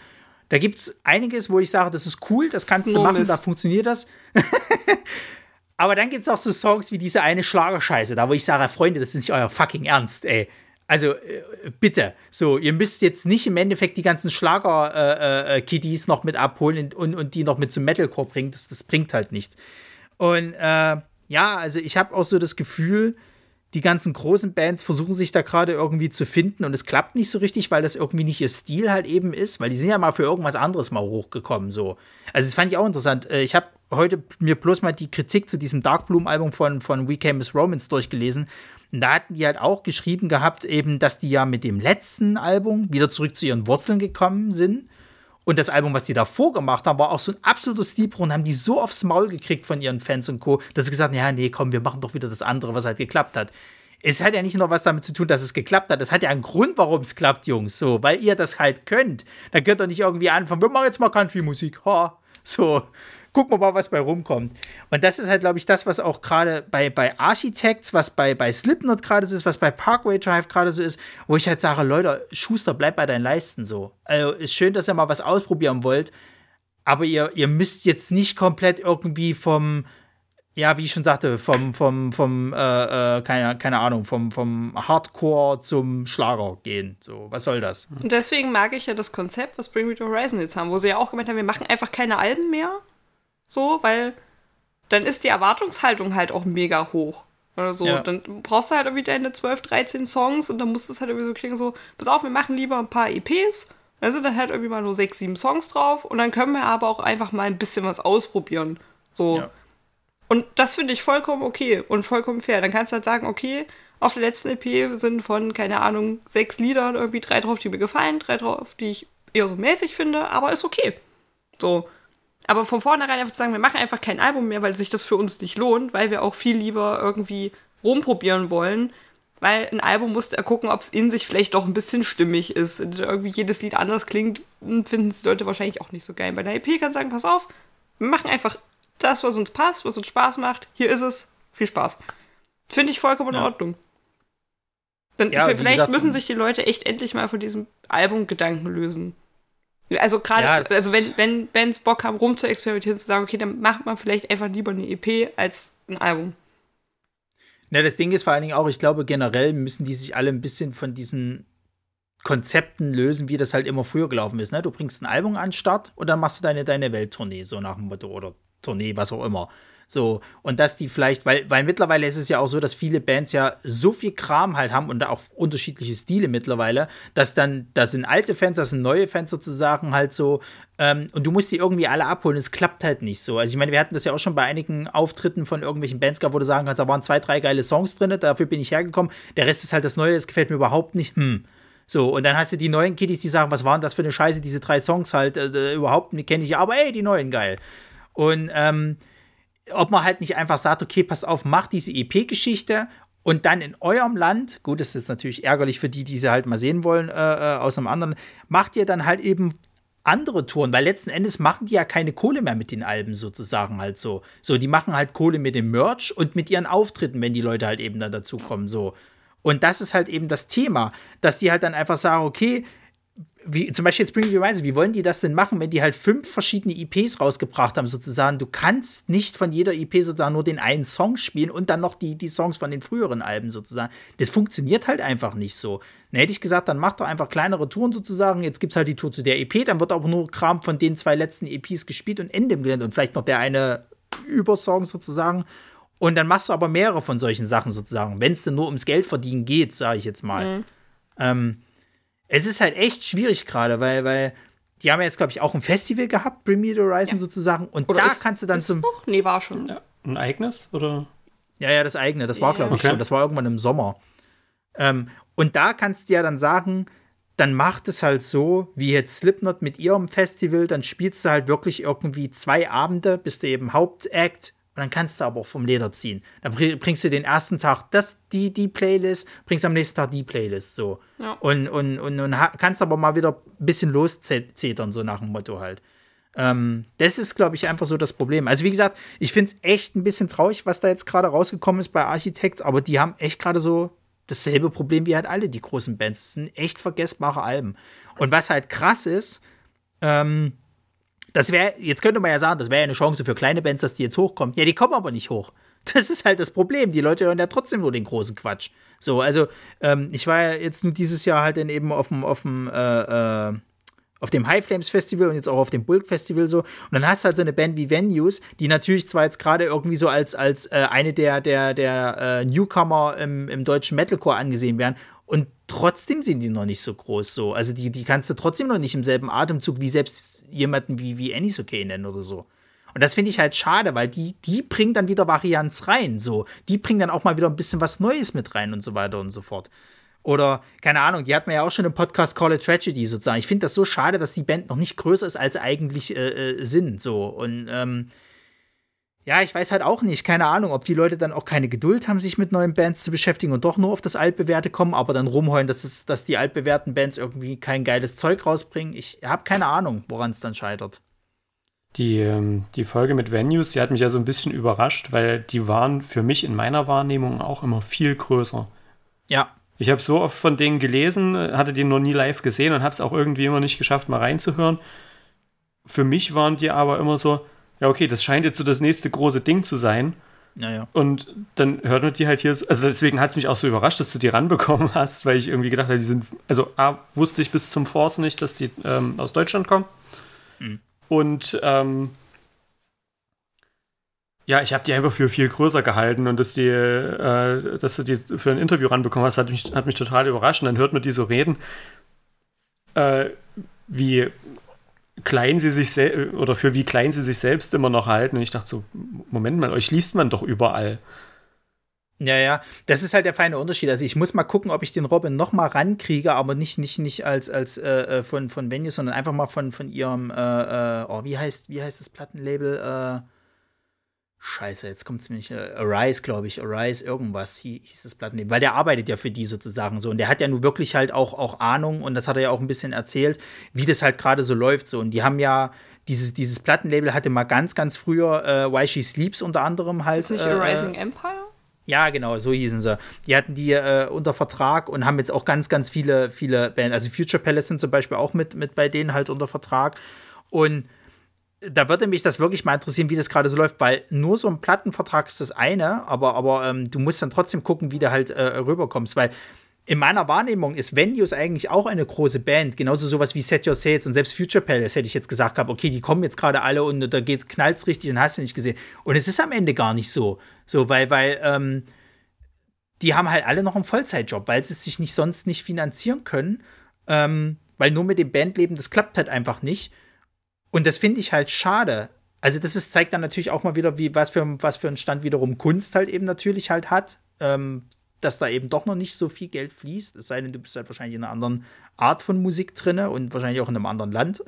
Speaker 2: Da gibt es einiges, wo ich sage, das ist cool, das kannst Snow du machen, da funktioniert das. Aber dann gibt es auch so Songs wie diese eine Schlagerscheiße, da wo ich sage, Freunde, das ist nicht euer fucking Ernst, ey. Also äh, bitte, so, ihr müsst jetzt nicht im Endeffekt die ganzen Schlager-Kiddies äh, äh, noch mit abholen und, und die noch mit zum Metalcore bringen. Das, das bringt halt nichts. Und äh, ja, also ich habe auch so das Gefühl, die ganzen großen Bands versuchen sich da gerade irgendwie zu finden und es klappt nicht so richtig, weil das irgendwie nicht ihr Stil halt eben ist, weil die sind ja mal für irgendwas anderes mal hochgekommen so. Also das fand ich auch interessant. Äh, ich habe heute mir bloß mal die Kritik zu diesem Darkbloom-Album von, von We Came as Romans durchgelesen. Und da hatten die halt auch geschrieben gehabt, eben, dass die ja mit dem letzten Album wieder zurück zu ihren Wurzeln gekommen sind und das Album, was die davor gemacht haben, war auch so ein absoluter Sleeper und haben die so aufs Maul gekriegt von ihren Fans und Co., dass sie gesagt haben, ja, nee, komm, wir machen doch wieder das andere, was halt geklappt hat. Es hat ja nicht nur was damit zu tun, dass es geklappt hat. Es hat ja einen Grund, warum es klappt, Jungs. So, weil ihr das halt könnt. Da könnt ihr nicht irgendwie anfangen, wir machen jetzt mal Country-Musik. Ha. So, gucken wir mal, was bei rumkommt. Und das ist halt, glaube ich, das, was auch gerade bei, bei Architects, was bei, bei Slipknot gerade so ist, was bei Parkway Drive gerade so ist, wo ich halt sage, Leute, Schuster, bleibt bei deinen Leisten so. Also ist schön, dass ihr mal was ausprobieren wollt, aber ihr, ihr müsst jetzt nicht komplett irgendwie vom, ja, wie ich schon sagte, vom, vom, vom, äh, äh, keine, keine Ahnung, vom, vom Hardcore zum Schlager gehen. So, was soll das?
Speaker 3: Und deswegen mag ich ja das Konzept, was Bring Me to Horizon jetzt haben, wo sie ja auch gemeint haben, wir machen einfach keine Alben mehr, so, weil dann ist die Erwartungshaltung halt auch mega hoch. oder so.
Speaker 2: Ja.
Speaker 3: Dann brauchst du halt irgendwie deine 12, 13 Songs und dann muss es halt irgendwie so klingen, so, pass auf, wir machen lieber ein paar EPs. Da sind dann halt irgendwie mal nur 6, 7 Songs drauf und dann können wir aber auch einfach mal ein bisschen was ausprobieren. So.
Speaker 2: Ja.
Speaker 3: Und das finde ich vollkommen okay und vollkommen fair. Dann kannst du halt sagen, okay, auf der letzten EP sind von, keine Ahnung, sechs Liedern irgendwie drei drauf, die mir gefallen, drei drauf, die ich eher so mäßig finde, aber ist okay. So. Aber von vornherein einfach zu sagen, wir machen einfach kein Album mehr, weil sich das für uns nicht lohnt, weil wir auch viel lieber irgendwie rumprobieren wollen. Weil ein Album musste er gucken, ob es in sich vielleicht doch ein bisschen stimmig ist. Und irgendwie jedes Lied anders klingt, hm, finden es die Leute wahrscheinlich auch nicht so geil. Bei einer EP kannst du sagen, pass auf, wir machen einfach das, was uns passt, was uns Spaß macht. Hier ist es. Viel Spaß. Finde ich vollkommen in
Speaker 2: Ja.
Speaker 3: Ordnung. Dann
Speaker 2: Ja,
Speaker 3: vielleicht
Speaker 2: gesagt,
Speaker 3: müssen sich die Leute echt endlich mal von diesem Albumgedanken lösen. Also gerade,
Speaker 2: Ja,
Speaker 3: also wenn, wenn Bands Bock haben, rum zu experimentieren, zu sagen, okay, dann macht man vielleicht einfach lieber eine EP als ein Album.
Speaker 2: Na, das Ding ist vor allen Dingen auch, ich glaube, generell müssen die sich alle ein bisschen von diesen Konzepten lösen, wie das halt immer früher gelaufen ist. Ne? Du bringst ein Album an den Start und dann machst du deine, deine Welttournee, so nach dem Motto, oder Tournee, was auch immer. So, und dass die vielleicht, weil, weil mittlerweile ist es ja auch so, dass viele Bands ja so viel Kram halt haben und auch unterschiedliche Stile mittlerweile, dass dann, das sind alte Fans, das sind neue Fans sozusagen halt so, ähm, und du musst die irgendwie alle abholen. Es klappt halt nicht so. Also ich meine, wir hatten das ja auch schon bei einigen Auftritten von irgendwelchen Bands gehabt, wo du sagen kannst, da waren zwei, drei geile Songs drin, dafür bin ich hergekommen. Der Rest ist halt das Neue, das gefällt mir überhaupt nicht. Hm. So, und dann hast du die neuen Kiddies, die sagen, was waren das für eine Scheiße, diese drei Songs halt, äh, überhaupt nicht, kenne ich, aber ey, die neuen geil. Und ähm, ob man halt nicht einfach sagt, okay, pass auf, macht diese EP-Geschichte und dann in eurem Land, gut, das ist natürlich ärgerlich für die, die sie halt mal sehen wollen, äh, äh, aus einem anderen, macht ihr dann halt eben andere Touren, weil letzten Endes machen die ja keine Kohle mehr mit den Alben sozusagen halt so. So, die machen halt Kohle mit dem Merch und mit ihren Auftritten, wenn die Leute halt eben dann dazukommen, so. Und das ist halt eben das Thema, dass die halt dann einfach sagen, okay, wie, zum Beispiel jetzt Bring Me Horizon, wie wollen die das denn machen, wenn die halt fünf verschiedene EPs rausgebracht haben, sozusagen? Du kannst nicht von jeder EP sozusagen nur den einen Song spielen und dann noch die, die Songs von den früheren Alben sozusagen. Das funktioniert halt einfach nicht so. Dann hätte ich gesagt, dann macht doch einfach kleinere Touren sozusagen. Jetzt gibt es halt die Tour zu der EP, dann wird aber nur Kram von den zwei letzten EPs gespielt und Ende im Gelände und vielleicht noch der eine Übersong sozusagen. Und dann machst du aber mehrere von solchen Sachen sozusagen, wenn es denn nur ums Geld verdienen geht, sage ich jetzt mal. Ähm, es ist halt echt schwierig gerade, weil, weil die haben ja jetzt, glaube ich, auch ein Festival gehabt, Bring Horizon sozusagen. Und
Speaker 3: Oder
Speaker 2: da
Speaker 3: ist-
Speaker 2: kannst du dann
Speaker 3: ist
Speaker 2: zum.
Speaker 3: Noch? Nee, war schon.
Speaker 4: Ja, ein eigenes? Oder?
Speaker 2: Ja, ja, das eigene, das war, glaube ich,
Speaker 4: Okay.
Speaker 2: schon. Das war irgendwann im Sommer. Ähm, und da kannst du ja dann sagen, dann macht es halt so, wie jetzt Slipknot mit ihrem Festival, dann spielst du halt wirklich irgendwie zwei Abende, bist du eben Hauptact und dann kannst du aber auch vom Leder ziehen. Dann bring- bringst du den ersten Tag das, die, die Playlist, bringst am nächsten Tag die Playlist so.
Speaker 3: Ja.
Speaker 2: Und, und, und, und kannst aber mal wieder ein bisschen loszetern, so nach dem Motto halt. Ähm, das ist, glaube ich, einfach so das Problem. Also, wie gesagt, ich finde es echt ein bisschen traurig, was da jetzt gerade rausgekommen ist bei Architects, aber die haben echt gerade so dasselbe Problem wie halt alle die großen Bands. Das sind echt vergessbare Alben. Und was halt krass ist, ähm, das wäre, jetzt könnte man ja sagen, das wäre ja eine Chance für kleine Bands, dass die jetzt hochkommen. Ja, die kommen aber nicht hoch. Das ist halt das Problem. Die Leute hören ja trotzdem nur den großen Quatsch. So, also, ähm, ich war ja jetzt nur dieses Jahr halt dann eben auf dem, auf dem, äh, äh, auf dem High Flames Festival und jetzt auch auf dem Bulk Festival so. Und dann hast du halt so eine Band wie Venues, die natürlich zwar jetzt gerade irgendwie so als, als äh, eine der, der, der äh, Newcomer im, im deutschen Metalcore angesehen werden. Und trotzdem sind die noch nicht so groß so. Also die, die kannst du trotzdem noch nicht im selben Atemzug wie selbst jemanden wie, wie Annie's okay nennen oder so. Und das finde ich halt schade, weil die, die bringen dann wieder Varianz rein. So, die bringen dann auch mal wieder ein bisschen was Neues mit rein und so weiter und so fort. Oder, keine Ahnung, die hat man ja auch schon im Podcast Call It Tragedy sozusagen. Ich finde das so schade, dass die Band noch nicht größer ist, als sie eigentlich äh, äh, sind. So. Und ähm, ja, ich weiß halt auch nicht, keine Ahnung, ob die Leute dann auch keine Geduld haben, sich mit neuen Bands zu beschäftigen und doch nur auf das Altbewährte kommen, aber dann rumheulen, dass, es, dass die altbewährten Bands irgendwie kein geiles Zeug rausbringen. Ich habe keine Ahnung, woran es dann scheitert.
Speaker 4: Die, ähm, die Folge mit Venues, die hat mich ja so ein bisschen überrascht, weil die waren für mich in meiner Wahrnehmung auch immer viel größer.
Speaker 2: Ja,
Speaker 4: Ich habe so oft von denen gelesen, hatte die noch nie live gesehen und habe es auch irgendwie immer nicht geschafft, mal reinzuhören. Für mich waren die aber immer so, ja, okay, das scheint jetzt so das nächste große Ding zu sein.
Speaker 2: naja.
Speaker 4: Und dann hört man die halt hier, so, also deswegen hat es mich auch so überrascht, dass du die ranbekommen hast, weil ich irgendwie gedacht habe, die sind, also A, wusste ich bis zum Force nicht, dass die ähm, aus Deutschland kommen. Und ähm, Ja, ich habe die einfach für viel größer gehalten und dass, die, äh, dass du die für ein Interview ranbekommen hast, hat mich, hat mich total überrascht. Und dann hört man die so reden, äh, wie klein sie sich oder für wie klein sie sich selbst immer noch halten. Und ich dachte so, Moment mal, euch liest man doch überall.
Speaker 2: Ja, ja, das ist halt der feine Unterschied. Also ich muss mal gucken, ob ich den Robin noch mal rankriege, aber nicht, nicht, nicht als, als äh, äh von, von Venue, sondern einfach mal von, von ihrem, äh, äh oh, wie heißt, wie heißt das Plattenlabel? Äh, Scheiße, jetzt kommt es mir nicht. Äh, Arise, glaube ich. Arise, irgendwas hieß das Plattenlabel. Weil der arbeitet ja für die sozusagen so. Und der hat ja nun wirklich halt auch, auch Ahnung und das hat er ja auch ein bisschen erzählt, wie das halt gerade so läuft. So. Und die haben ja, dieses, dieses Plattenlabel hatte mal ganz, ganz früher äh, Why She Sleeps unter anderem halt. Ist
Speaker 3: das nicht äh, Rising Empire?
Speaker 2: Ja, genau, so hießen sie. Die hatten die äh, unter Vertrag und haben jetzt auch ganz, ganz viele, viele Bands. Also Future Palace sind zum Beispiel auch mit, mit bei denen halt unter Vertrag. Und da würde mich das wirklich mal interessieren, wie das gerade so läuft, weil nur so ein Plattenvertrag ist das eine, aber, aber ähm, du musst dann trotzdem gucken, wie du halt äh, rüberkommst, weil in meiner Wahrnehmung ist Venues eigentlich auch eine große Band, genauso sowas wie Set Your Sales und selbst Future Palace hätte ich jetzt gesagt gehabt, okay, die kommen jetzt gerade alle und da geht knallt's richtig und hast du nicht gesehen. Und es ist am Ende gar nicht so, so weil weil ähm, die haben halt alle noch einen Vollzeitjob, weil sie sich nicht sonst nicht finanzieren können, ähm, weil nur mit dem Bandleben das klappt halt einfach nicht. Und das finde ich halt schade. Also das ist, zeigt dann natürlich auch mal wieder, wie was für was für einen Stand wiederum Kunst halt eben natürlich halt hat. Ähm, dass da eben doch noch nicht so viel Geld fließt. Es sei denn, du bist halt wahrscheinlich in einer anderen Art von Musik drin und wahrscheinlich auch in einem anderen Land.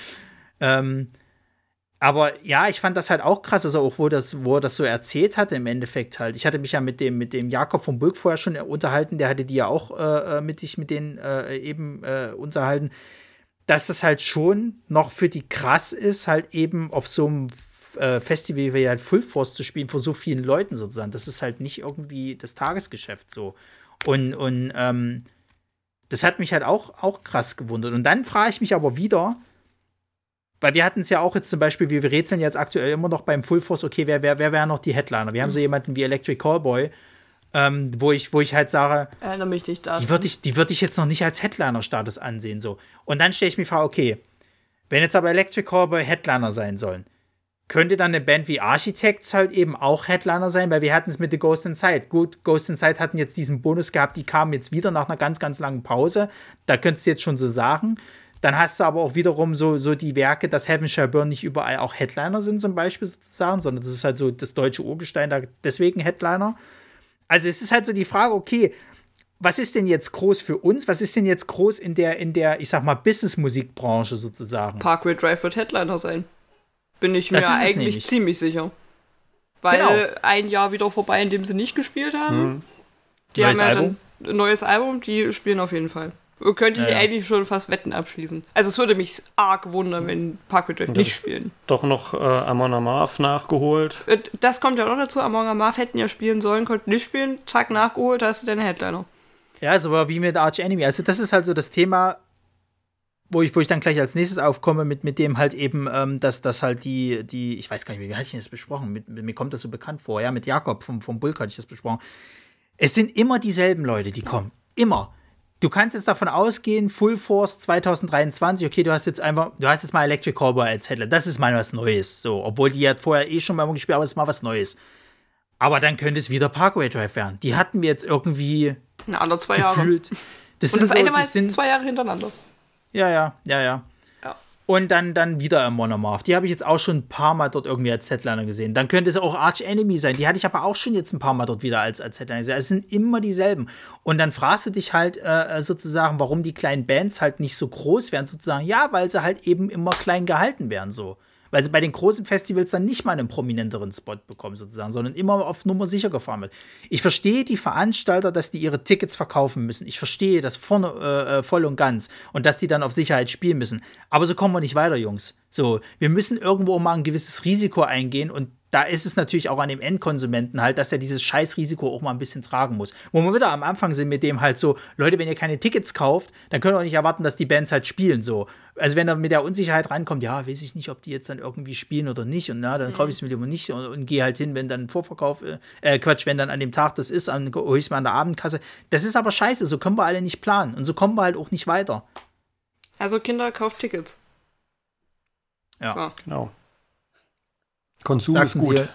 Speaker 2: ähm, aber ja, ich fand das halt auch krass, also auch wo, das, wo er das so erzählt hatte im Endeffekt halt. Ich hatte mich ja mit dem, mit dem Jakob von Bulk vorher schon unterhalten, der hatte die ja auch äh, äh mit dich mit denen äh, eben äh, unterhalten, dass das halt schon noch für die krass ist, halt eben auf so einem äh, Festival wie halt Full Force zu spielen vor so vielen Leuten sozusagen. Das ist halt nicht irgendwie das Tagesgeschäft so. Und, und ähm, das hat mich halt auch, auch krass gewundert. Und dann frage ich mich aber wieder, weil wir hatten es ja auch jetzt zum Beispiel, wir rätseln jetzt aktuell immer noch beim Full Force, okay, wer, wer, wer wären noch die Headliner? Wir haben so mhm. jemanden wie Electric Callboy, ähm, wo, ich, wo ich halt sage,
Speaker 3: Erinnere mich nicht
Speaker 2: daran. Die würde ich, würd ich jetzt noch nicht als Headliner-Status ansehen. So. Und dann stelle ich mir vor, okay, wenn jetzt aber Electric Callboy Headliner sein sollen, könnte dann eine Band wie Architects halt eben auch Headliner sein, weil wir hatten es mit The Ghost Inside. Gut, Ghost Inside hatten jetzt diesen Bonus gehabt, die kamen jetzt wieder nach einer ganz, ganz langen Pause. Da könntest du jetzt schon so sagen. Dann hast du aber auch wiederum so, so die Werke, dass Heaven Shall Burn nicht überall auch Headliner sind, zum Beispiel sozusagen, sondern das ist halt so das deutsche Urgestein, da deswegen Headliner. Also es ist halt so die Frage, okay, was ist denn jetzt groß für uns? Was ist denn jetzt groß in der, in der, ich sag mal, Business-Musikbranche sozusagen?
Speaker 3: Parkway Drive wird Headliner sein. Bin ich das mir eigentlich ziemlich sicher. Weil genau. ein Jahr wieder vorbei, in dem sie nicht gespielt haben. Hm. Die neues haben ja Album? dann ein neues Album, die spielen auf jeden Fall. Könnte ich ja, eigentlich schon fast Wetten abschließen. Also es würde mich arg wundern, wenn Parkway Drive nicht spielen.
Speaker 4: Doch noch äh, Amon Amarth nachgeholt.
Speaker 3: Äh, das kommt ja noch dazu. Amon Amarth hätten ja spielen sollen, konnten nicht spielen. Zack, nachgeholt, da hast du deine Headliner.
Speaker 2: Ja, ist aber wie mit Arch Enemy. Also das ist halt so das Thema, wo ich, wo ich dann gleich als nächstes aufkomme, mit, mit dem halt eben, ähm, dass das halt die, die, ich weiß gar nicht mehr, wie hatte ich das besprochen? Mit, mir kommt das so bekannt vor, ja, mit Jakob vom, vom Bulk hatte ich das besprochen. Es sind immer dieselben Leute, die kommen. Immer. Du kannst jetzt davon ausgehen, Full Force 2023, okay, du hast jetzt einfach, du hast jetzt mal Electric Cowboy als Headler. Das ist mal was Neues. So, obwohl die ja vorher eh schon mal gespielt, aber es ist mal was Neues. Aber dann könnte es wieder Parkway Drive werden. Die hatten wir jetzt irgendwie.
Speaker 3: Na, alle zwei Jahre.
Speaker 2: Das
Speaker 3: Und das so, eine Mal sind zwei Jahre hintereinander.
Speaker 2: Ja, ja, ja, ja. Und dann, dann wieder Monomorph. Die habe ich jetzt auch schon ein paar Mal dort irgendwie als Headliner gesehen. Dann könnte es auch Arch Enemy sein. Die hatte ich aber auch schon jetzt ein paar Mal dort wieder als, als Headliner gesehen. Es sind immer dieselben. Und dann fragst du dich halt äh, sozusagen, warum die kleinen Bands halt nicht so groß werden, sozusagen. Ja, weil sie halt eben immer klein gehalten werden, so weil sie bei den großen Festivals dann nicht mal einen prominenteren Spot bekommen, sozusagen, sondern immer auf Nummer sicher gefahren wird. Ich verstehe die Veranstalter, dass die ihre Tickets verkaufen müssen. Ich verstehe das vorne, äh, äh, voll und ganz und dass die dann auf Sicherheit spielen müssen. Aber so kommen wir nicht weiter, Jungs. So, wir müssen irgendwo mal ein gewisses Risiko eingehen und da ist es natürlich auch an dem Endkonsumenten halt, dass er dieses Scheißrisiko auch mal ein bisschen tragen muss. Wo wir wieder am Anfang sind mit dem halt so, Leute, wenn ihr keine Tickets kauft, dann könnt ihr auch nicht erwarten, dass die Bands halt spielen so. Also wenn er mit der Unsicherheit reinkommt, ja, weiß ich nicht, ob die jetzt dann irgendwie spielen oder nicht und na, dann mhm. kaufe ich es mir lieber nicht und, und gehe halt hin, wenn dann Vorverkauf, äh, äh, Quatsch, wenn dann an dem Tag das ist, dann hole ich es mal an der Abendkasse. Das ist aber scheiße, so können wir alle nicht planen und so kommen wir halt auch nicht weiter.
Speaker 3: Also Kinder, kauft Tickets.
Speaker 4: Ja, so. genau. Konsum Sagten ist gut.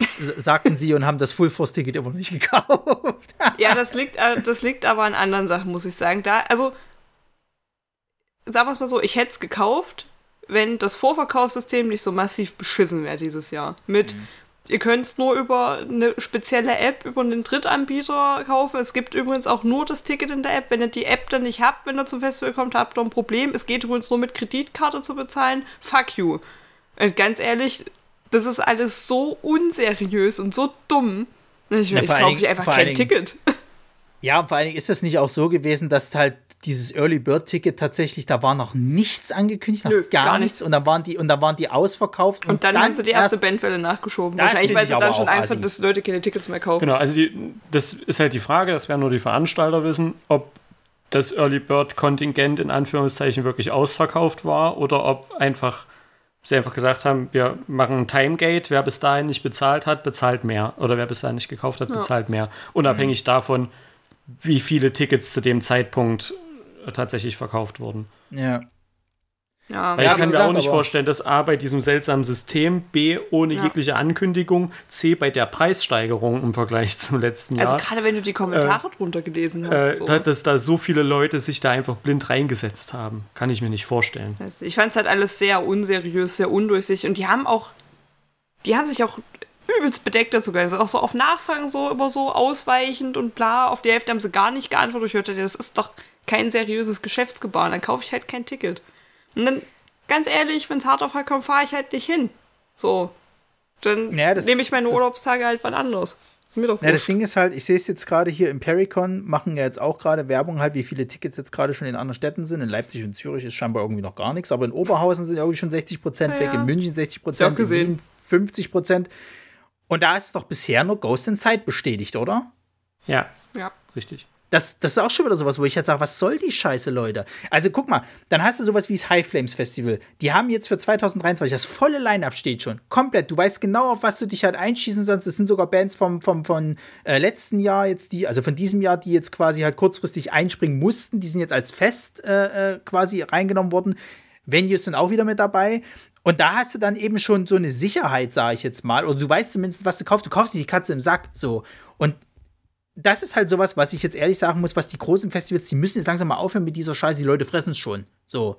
Speaker 2: s- sagten sie und haben das Full Force Ticket immer noch nicht gekauft.
Speaker 3: Ja, das liegt, äh, das liegt aber an anderen Sachen, muss ich sagen. Da, also, sagen wir es mal so, ich hätte es gekauft, wenn das Vorverkaufssystem nicht so massiv beschissen wäre dieses Jahr. Mit, ihr könnt es nur über eine spezielle App, über einen Drittanbieter kaufen. Es gibt übrigens auch nur das Ticket in der App. Wenn ihr die App dann nicht habt, wenn ihr zum Festival kommt, habt ihr ein Problem. Es geht übrigens nur mit Kreditkarte zu bezahlen. Fuck you. Und ganz ehrlich, das ist alles so unseriös und so dumm. Ich,
Speaker 2: Na,
Speaker 3: ich kaufe
Speaker 2: Dingen-
Speaker 3: einfach kein
Speaker 2: Dingen-
Speaker 3: Ticket.
Speaker 2: Ja, und vor allen Dingen ist das nicht auch so gewesen, dass halt dieses Early Bird Ticket tatsächlich, da war noch nichts angekündigt, noch
Speaker 3: Nö,
Speaker 2: gar,
Speaker 3: gar
Speaker 2: nichts. Und dann waren die, und dann waren die ausverkauft.
Speaker 3: Und dann, haben sie die erste
Speaker 2: erst-
Speaker 3: Bandwelle nachgeschoben. Wahrscheinlich, weil
Speaker 2: ich
Speaker 3: sie dann schon Angst hatten, dass die Leute keine Tickets mehr kaufen.
Speaker 4: Genau, also die, das ist halt die Frage, das werden nur die Veranstalter wissen, ob das Early Bird Kontingent in Anführungszeichen wirklich ausverkauft war oder ob einfach sie einfach gesagt haben, wir machen ein Timegate, wer bis dahin nicht bezahlt hat, bezahlt mehr. Oder wer bis dahin nicht gekauft hat, bezahlt mehr, unabhängig davon, wie viele Tickets zu dem Zeitpunkt tatsächlich verkauft wurden.
Speaker 2: Ja.
Speaker 3: Ja,
Speaker 4: Weil ich kann mir
Speaker 2: gesagt,
Speaker 4: auch nicht
Speaker 2: aber-
Speaker 4: vorstellen, dass A bei diesem seltsamen System, B ohne
Speaker 3: Ja.
Speaker 4: jegliche Ankündigung, C bei der Preissteigerung im Vergleich zum letzten Jahr.
Speaker 3: also gerade wenn du die Kommentare drunter gelesen hast.
Speaker 4: äh,
Speaker 3: so.
Speaker 4: da- dass da so viele Leute sich da einfach blind reingesetzt haben. Kann ich mir nicht vorstellen.
Speaker 3: Ich fand es halt alles sehr unseriös, sehr undurchsichtig. Und die haben auch, die haben sich auch übelst bedeckt dazu gehalten. Also auch so auf Nachfragen so immer so ausweichend und bla. Auf die Hälfte haben sie gar nicht geantwortet. Ich hörte, das ist doch kein seriöses Geschäftsgebaren. Dann kaufe ich halt kein Ticket. Und dann, ganz ehrlich, wenn es hart auf hart kommt, fahre ich halt nicht hin. So. Dann
Speaker 2: Ja,
Speaker 3: nehme ich meine Urlaubstage halt wann anders. Ist mir doch
Speaker 2: Ja, das. Ding ist halt, ich sehe es jetzt gerade hier im Pericon, machen ja jetzt auch gerade Werbung halt, wie viele Tickets jetzt gerade schon in anderen Städten sind. In Leipzig und Zürich ist scheinbar irgendwie noch gar nichts, aber in Oberhausen sind irgendwie schon 60 Prozent
Speaker 3: Ja,
Speaker 2: weg, in München 60
Speaker 3: Ich
Speaker 2: Prozent, in
Speaker 3: gesehen.
Speaker 2: Wien 50 Prozent. Und da ist doch bisher nur Ghost in Sight bestätigt, oder?
Speaker 4: Ja,
Speaker 3: Ja.
Speaker 4: richtig.
Speaker 2: Das, das ist auch schon wieder sowas, wo ich jetzt sage, was soll die Scheiße, Leute? Also guck mal, dann hast du sowas wie das High Flames Festival. Die haben jetzt für 2023, das volle Line-Up steht schon. Komplett. Du weißt genau, auf was du dich halt einschießen sollst. Es sind sogar Bands vom, vom, von äh, letzten Jahr jetzt, die, also von diesem Jahr, die jetzt quasi halt kurzfristig einspringen mussten. Die sind jetzt als Fest äh, äh, quasi reingenommen worden. Venues sind auch wieder mit dabei. Und da hast du dann eben schon so eine Sicherheit, sage ich jetzt mal. Oder du weißt zumindest, was du kaufst. Du kaufst dir die Katze im Sack. So. Und das ist halt sowas, was ich jetzt ehrlich sagen muss, was die großen Festivals, die müssen jetzt langsam mal aufhören mit dieser Scheiße. Die Leute fressen es schon. So.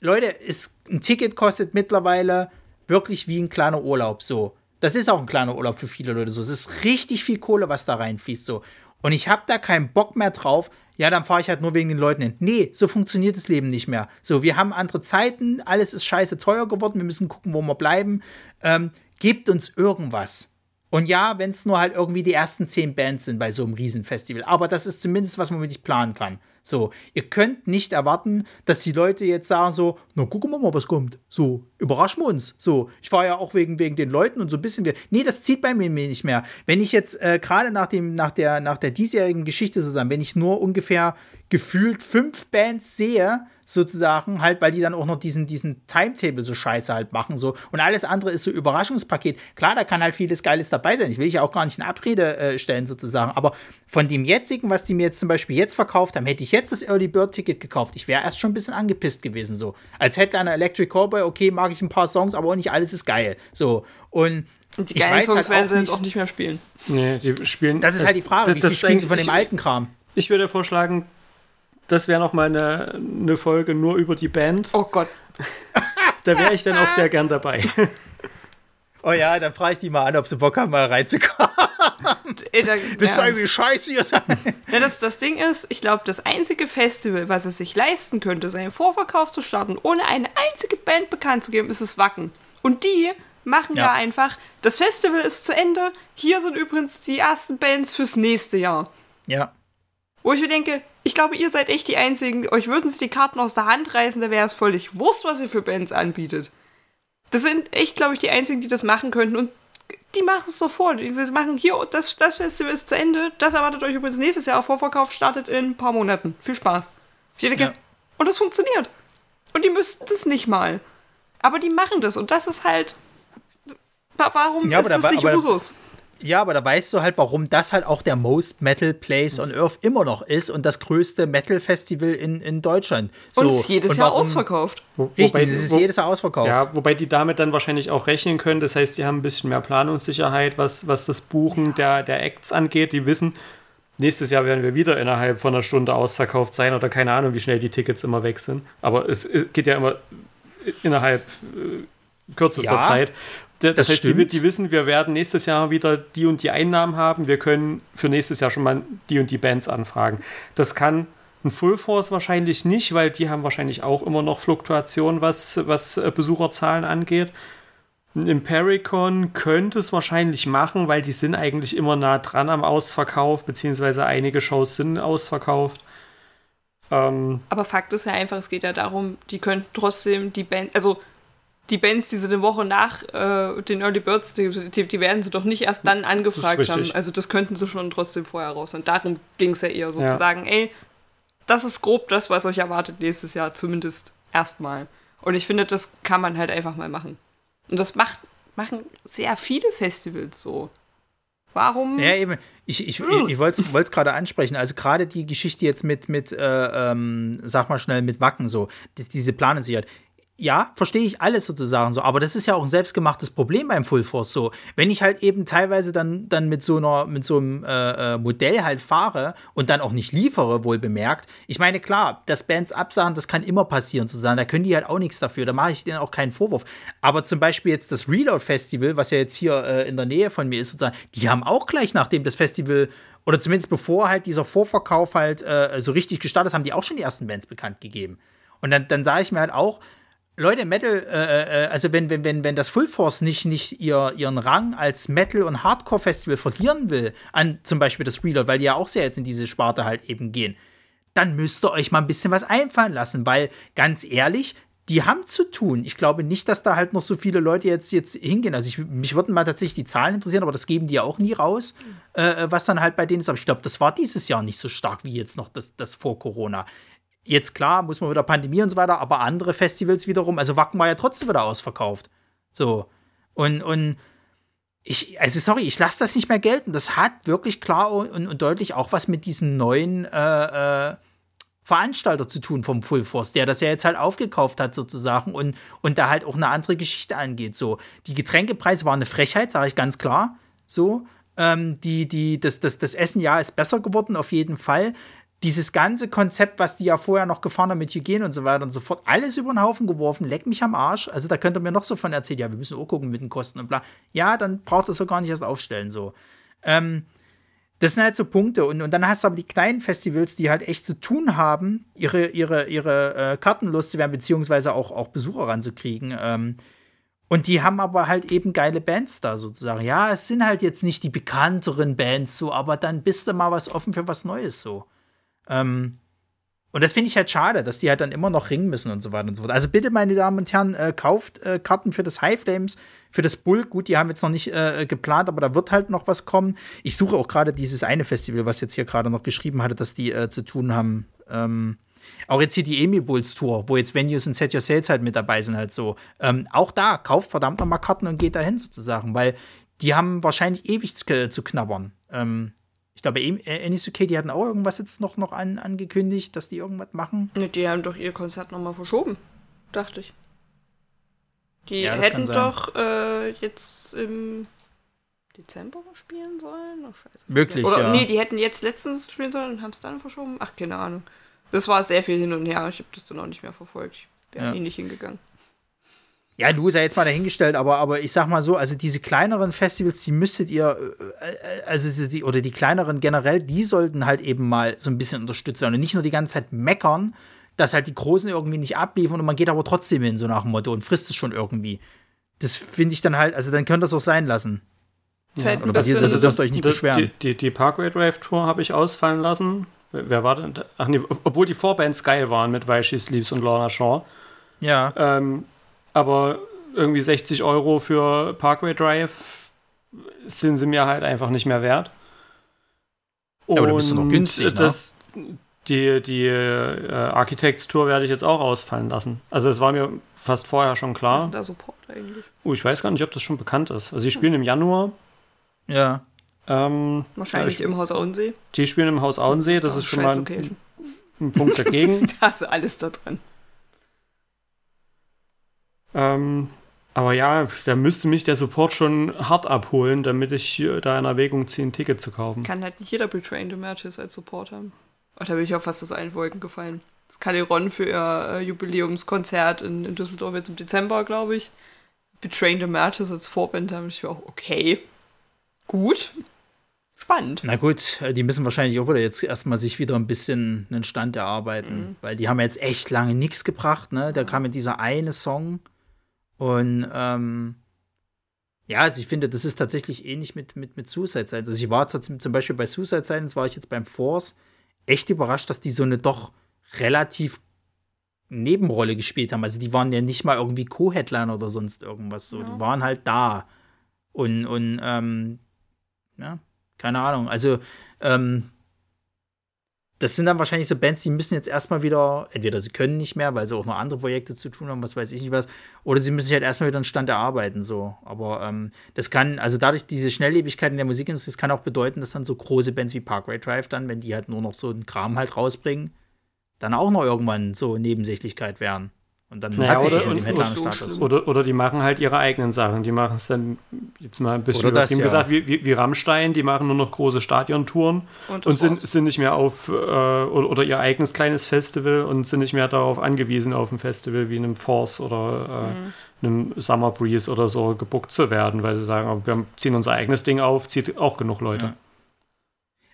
Speaker 2: Leute, ist, ein Ticket kostet mittlerweile wirklich wie ein kleiner Urlaub. So. Das ist auch ein kleiner Urlaub für viele Leute so. Es ist richtig viel Kohle, was da reinfließt. So. Und ich habe da keinen Bock mehr drauf. Ja, dann fahre ich halt nur wegen den Leuten hin. Nee, so funktioniert das Leben nicht mehr. So, wir haben andere Zeiten, alles ist scheiße teuer geworden, wir müssen gucken, wo wir bleiben. Ähm, gebt uns irgendwas. Und ja, wenn es nur halt irgendwie die ersten zehn Bands sind bei so einem Riesenfestival. Aber das ist zumindest, was man wirklich planen kann. So, ihr könnt nicht erwarten, dass die Leute jetzt sagen so, na gucken wir mal, was kommt. So, überraschen wir uns. So, ich war ja auch wegen, wegen den Leuten und so ein bisschen. Nee, das zieht bei mir nicht mehr. Wenn ich jetzt äh, gerade nach, nach, der, nach der diesjährigen Geschichte sozusagen, wenn ich nur ungefähr gefühlt fünf Bands sehe, sozusagen, halt, weil die dann auch noch diesen, diesen Timetable so scheiße halt machen, so. Und alles andere ist so Überraschungspaket. Klar, da kann halt vieles Geiles dabei sein. Ich will ja auch gar nicht in Abrede äh, stellen, sozusagen. Aber von dem jetzigen, was die mir jetzt zum Beispiel jetzt verkauft haben, hätte ich jetzt das Early Bird Ticket gekauft. Ich wäre erst schon ein bisschen angepisst gewesen, so. Als hätte einer Electric Cowboy, okay, mag ich ein paar Songs, aber auch nicht alles ist geil. So. Und,
Speaker 3: Und die
Speaker 2: ich weiß
Speaker 3: Songs
Speaker 2: halt
Speaker 3: werden sie jetzt auch nicht mehr spielen.
Speaker 4: Nee, die spielen.
Speaker 2: das ist halt die Frage, wie viel
Speaker 4: das ist
Speaker 2: spielen sie von dem alten Kram?
Speaker 4: Ich würde vorschlagen, das wäre noch mal eine, eine Folge nur über die Band.
Speaker 3: Oh Gott.
Speaker 4: Da wäre ich dann auch sehr gern dabei.
Speaker 2: Oh ja, dann frage ich die mal an, ob sie Bock haben, mal reinzukommen.
Speaker 3: Ey, da,
Speaker 2: Bist
Speaker 3: ja.
Speaker 2: du irgendwie scheiße ihr seid?
Speaker 3: Ja, das, das Ding ist, ich glaube, das einzige Festival, was es sich leisten könnte, seinen Vorverkauf zu starten, ohne eine einzige Band bekannt zu geben, ist das Wacken. Und die machen ja.
Speaker 2: Ja.
Speaker 3: einfach, das Festival ist zu Ende, hier sind übrigens die ersten Bands fürs nächste Jahr.
Speaker 2: Ja.
Speaker 3: Wo ich mir denke, ich glaube, ihr seid echt die Einzigen, euch würden sie die Karten aus der Hand reißen, da wäre es völlig wurscht, was ihr für Bands anbietet. Das sind echt, glaube ich, die Einzigen, die das machen könnten und die machen es sofort. Die machen hier, das, das Festival ist zu Ende, das erwartet euch übrigens nächstes Jahr. Vorverkauf startet in ein paar Monaten. Viel Spaß. Ich denke,
Speaker 2: Ja.
Speaker 3: und das funktioniert. Und die müssten das nicht mal. Aber die machen das und das ist halt. wa- Warum
Speaker 2: Ja,
Speaker 3: ist
Speaker 2: da
Speaker 3: das
Speaker 2: war-
Speaker 3: nicht
Speaker 2: aber-
Speaker 3: Usus?
Speaker 2: Ja, aber da weißt du halt, warum das halt auch der Most Metal Place on Earth immer noch ist und das größte Metal Festival in, in Deutschland. So,
Speaker 3: und es ist jedes
Speaker 2: und
Speaker 3: Jahr
Speaker 2: warum-
Speaker 3: ausverkauft.
Speaker 4: Wo-
Speaker 2: Richtig,
Speaker 4: wobei-
Speaker 2: das ist
Speaker 4: wo-
Speaker 2: jedes Jahr ausverkauft.
Speaker 4: Ja, wobei die damit dann wahrscheinlich auch rechnen können. Das heißt, die haben ein bisschen mehr Planungssicherheit, was, was das Buchen der, der Acts angeht. Die wissen, nächstes Jahr werden wir wieder innerhalb von einer Stunde ausverkauft sein oder keine Ahnung, wie schnell die Tickets immer weg sind. Aber es, es geht ja immer innerhalb äh, kürzester
Speaker 2: Ja,
Speaker 4: Zeit. Das,
Speaker 2: das
Speaker 4: heißt, die, die wissen, wir werden nächstes Jahr wieder die und die Einnahmen haben. Wir können für nächstes Jahr schon mal die und die Bands anfragen. Das kann ein Full Force wahrscheinlich nicht, weil die haben wahrscheinlich auch immer noch Fluktuationen, was, was äh, Besucherzahlen angeht. Ein Impericon könnte es wahrscheinlich machen, weil die sind eigentlich immer nah dran am Ausverkauf, beziehungsweise einige Shows sind ausverkauft. Ähm,
Speaker 3: Aber Fakt ist ja einfach, es geht ja darum, die können trotzdem die Band, also die Bands, die sie eine Woche nach äh, den Early Birds, die, die, die werden sie doch nicht erst dann angefragt haben. Also das könnten sie schon trotzdem vorher raus. Und darum ging es ja eher sozusagen, ey, das ist grob das, was euch erwartet nächstes Jahr, zumindest erstmal. Und ich finde, das kann man halt einfach mal machen. Und das macht, machen sehr viele Festivals so. Warum?
Speaker 2: Ja, eben. Ich, ich, ich, ich wollte es gerade ansprechen. Also gerade die Geschichte jetzt mit, mit äh, ähm, sag mal schnell, mit Wacken so, die, diese Planungssicherheit. Ja, verstehe ich alles sozusagen so, aber das ist ja auch ein selbstgemachtes Problem beim Full Force so. Wenn ich halt eben teilweise dann, dann mit so einer, mit so einem äh, äh, Modell halt fahre und dann auch nicht liefere, wohl bemerkt. Ich meine, klar, dass Bands absagen, das kann immer passieren sozusagen. Da können die halt auch nichts dafür. Da mache ich denen auch keinen Vorwurf. Aber zum Beispiel jetzt das Reload Festival, was ja jetzt hier äh, in der Nähe von mir ist, sozusagen, die haben auch gleich nachdem das Festival oder zumindest bevor halt dieser Vorverkauf halt äh, so richtig gestartet, haben die auch schon die ersten Bands bekannt gegeben. Und dann, dann sage ich mir halt auch, Leute, Metal, äh, äh, also wenn, wenn, wenn, wenn das Full Force nicht, nicht ihr, ihren Rang als Metal- und Hardcore-Festival verlieren will, an zum Beispiel das Reload, weil die ja auch sehr jetzt in diese Sparte halt eben gehen, dann müsst ihr euch mal ein bisschen was einfallen lassen, weil ganz ehrlich, die haben zu tun. Ich glaube nicht, dass da halt noch so viele Leute jetzt, jetzt hingehen. Also ich, mich würden mal tatsächlich die Zahlen interessieren, aber das geben die ja auch nie raus, äh, was dann halt bei denen ist. Aber ich glaube, das war dieses Jahr nicht so stark wie jetzt noch das, das vor Corona. Jetzt klar, muss man wieder Pandemie und so weiter, aber andere Festivals wiederum, also Wacken war ja trotzdem wieder ausverkauft. So. Und, und ich, also sorry, ich lasse das nicht mehr gelten. Das hat wirklich klar und, und deutlich auch was mit diesem neuen äh, äh, Veranstalter zu tun vom Full Force, der das ja jetzt halt aufgekauft hat sozusagen und, und da halt auch eine andere Geschichte angeht. So, die Getränkepreise waren eine Frechheit, sage ich ganz klar. So, ähm, die, die, das, das, das Essen ja ist besser geworden, auf jeden Fall. Dieses ganze Konzept, was die ja vorher noch gefahren haben mit Hygiene und so weiter und so fort, alles über den Haufen geworfen, leck mich am Arsch. Also da könnt ihr mir noch so von erzählen, ja, wir müssen auch gucken mit den Kosten und bla. Ja, dann braucht ihr so gar nicht erst aufstellen, so. Ähm, das sind halt so Punkte. Und, und dann hast du aber die kleinen Festivals, die halt echt zu tun haben, ihre, ihre, ihre äh, Karten loszuwerden, beziehungsweise auch, auch Besucher ranzukriegen. Ähm, und die haben aber halt eben geile Bands da sozusagen. Ja, es sind halt jetzt nicht die bekannteren Bands so, aber dann bist du mal was offen für was Neues so. Ähm, und das finde ich halt schade, dass die halt dann immer noch ringen müssen und so weiter und so fort. Also bitte, meine Damen und Herren, äh, kauft äh, Karten für das High Flames, für das Bull. Gut, die haben jetzt noch nicht äh, geplant, aber da wird halt noch was kommen. Ich suche auch gerade dieses eine Festival, was jetzt hier gerade noch geschrieben hatte, dass die äh, zu tun haben. Ähm, auch jetzt hier die Emi Bulls Tour, wo jetzt Venues und Set Your Sales halt mit dabei sind, halt so. Ähm, auch da, kauft verdammt noch mal Karten und geht dahin sozusagen, weil die haben wahrscheinlich ewig zu, zu knabbern. Ähm, ich glaube, Anisoke, die hatten auch irgendwas jetzt noch, noch an, angekündigt, dass die irgendwas machen.
Speaker 3: Ne, Die haben doch ihr Konzert nochmal verschoben, dachte ich. Die
Speaker 2: Ja,
Speaker 3: hätten doch äh, jetzt im Dezember spielen sollen. Oh, scheiße.
Speaker 2: Möglich,
Speaker 3: Oder
Speaker 2: ja.
Speaker 3: nee, die hätten jetzt letztens spielen sollen und haben es dann verschoben. Ach, keine Ahnung. Das war sehr viel hin und her. Ich habe das dann auch nicht mehr verfolgt. Ich wäre
Speaker 2: Ja.
Speaker 3: eh nicht hingegangen.
Speaker 2: Ja, du sei jetzt mal dahingestellt, aber, aber ich sag mal so, also diese kleineren Festivals, die müsstet ihr, äh, also so die, oder die kleineren generell, die sollten halt eben mal so ein bisschen unterstützt werden und nicht nur die ganze Zeit meckern, dass halt die Großen irgendwie nicht abliefern und man geht aber trotzdem hin, so nach dem Motto, und frisst es schon irgendwie. Das finde ich dann halt, also dann könnt ihr es auch sein lassen.
Speaker 3: Ist halt ein
Speaker 2: oder was ihr-
Speaker 3: bisschen-
Speaker 2: also dürft ihr euch nicht
Speaker 4: Die-
Speaker 2: beschweren.
Speaker 4: Die, die, die Parkway Drive Tour habe ich ausfallen lassen. Wer wer war denn? da? Ach nee, obwohl die Vorbands geil waren mit Why She Sleeps und Lorna Shaw.
Speaker 2: Ja.
Speaker 4: Ähm, aber irgendwie 60 Euro für Parkway Drive sind sie mir halt einfach nicht mehr wert.
Speaker 2: aber da bist du noch günstig, ne?
Speaker 4: das, Die, die äh, Architects Tour werde ich jetzt auch ausfallen lassen. Also es war mir fast vorher schon
Speaker 3: Was
Speaker 4: klar.
Speaker 3: ist da Support eigentlich?
Speaker 4: Oh, ich weiß gar nicht, ob das schon bekannt ist. Also sie spielen im Januar.
Speaker 2: Ja.
Speaker 4: Ähm,
Speaker 3: Wahrscheinlich
Speaker 4: ja,
Speaker 3: im Haus Auensee.
Speaker 4: Die spielen im Haus Auensee, das ist schon mal ein, ein Punkt dagegen.
Speaker 3: Da hast du alles da drin.
Speaker 4: Ähm, aber ja, da müsste mich der Support schon hart abholen, damit ich hier da in Erwägung ziehe, ein Ticket zu kaufen.
Speaker 3: Kann halt nicht jeder Betraying the Matches als Support haben. Ach, da bin ich auch fast aus allen Wolken gefallen. Das Caliron für ihr äh, Jubiläumskonzert in, in Düsseldorf jetzt im Dezember, glaube ich. Betraying the Matches als Vorband, da habe ich mir auch, okay, gut, spannend.
Speaker 2: Na gut, äh, die müssen wahrscheinlich auch wieder jetzt erstmal sich wieder ein bisschen einen Stand erarbeiten, weil die haben jetzt echt lange nichts gebracht, ne? Da kam ja dieser eine Song und ähm, ja, also ich finde, das ist tatsächlich ähnlich mit, mit, mit Suicide Silence. Also ich war zum Beispiel bei Suicide Silence, war ich jetzt beim Force echt überrascht, dass die so eine doch relativ Nebenrolle gespielt haben. Also die waren ja nicht mal irgendwie Co-Headliner oder sonst irgendwas so.
Speaker 3: Ja.
Speaker 2: Die waren halt da. Und, und ähm, ja, keine Ahnung. Also, ähm, das sind dann wahrscheinlich so Bands, die müssen jetzt erstmal wieder, entweder sie können nicht mehr, weil sie auch noch andere Projekte zu tun haben, was weiß ich nicht was, oder sie müssen sich halt erstmal wieder einen Stand erarbeiten, so. Aber ähm, das kann, also dadurch diese Schnelllebigkeit in der Musikindustrie, das kann auch bedeuten, dass dann so große Bands wie Parkway Drive dann, wenn die halt nur noch so einen Kram halt rausbringen, dann auch noch irgendwann so Nebensächlichkeit werden. Und dann
Speaker 4: Naja,
Speaker 2: hat sich
Speaker 4: oder-
Speaker 2: das mit dem
Speaker 3: oder-
Speaker 2: Headliner-Status.
Speaker 4: Oder, oder die machen halt ihre eigenen Sachen. Die machen es dann, jetzt mal ein bisschen
Speaker 2: das, ja.
Speaker 4: gesagt, wie, wie, wie Rammstein, die machen nur noch große Stadiontouren
Speaker 3: Und,
Speaker 4: und sind,
Speaker 3: war's.
Speaker 4: sind nicht mehr auf, äh, oder, oder ihr eigenes kleines Festival und sind nicht mehr darauf angewiesen, auf ein Festival wie einem Force oder äh, einem Summer Breeze oder so gebuckt zu werden, weil sie sagen, oh, wir ziehen unser eigenes Ding auf, zieht auch genug Leute.
Speaker 2: Ja.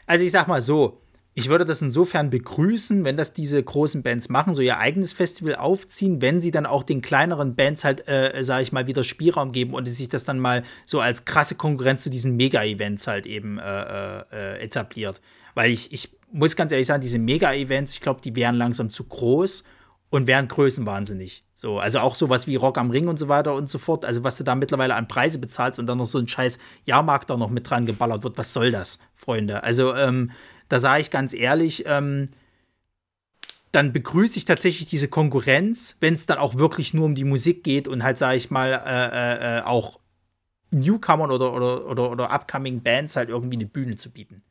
Speaker 2: Also ich sag mal so, ich würde das insofern begrüßen, wenn das diese großen Bands machen, so ihr eigenes Festival aufziehen, wenn sie dann auch den kleineren Bands halt, äh, sag ich mal, wieder Spielraum geben und sich das dann mal so als krasse Konkurrenz zu diesen Mega-Events halt eben äh, äh, etabliert. Weil ich, ich muss ganz ehrlich sagen, diese Mega-Events, ich glaube, die wären langsam zu groß und wären größenwahnsinnig. So, also auch sowas wie Rock am Ring und so weiter und so fort. Also, was du da mittlerweile an Preise bezahlst und dann noch so ein scheiß Jahrmarkt da noch mit dran geballert wird, was soll das, Freunde? Also, ähm, da sage ich ganz ehrlich, ähm, dann begrüße ich tatsächlich diese Konkurrenz, wenn es dann auch wirklich nur um die Musik geht und halt, sage ich mal, äh, äh, äh, auch Newcomern oder, oder, oder, oder upcoming Bands halt irgendwie eine Bühne zu bieten.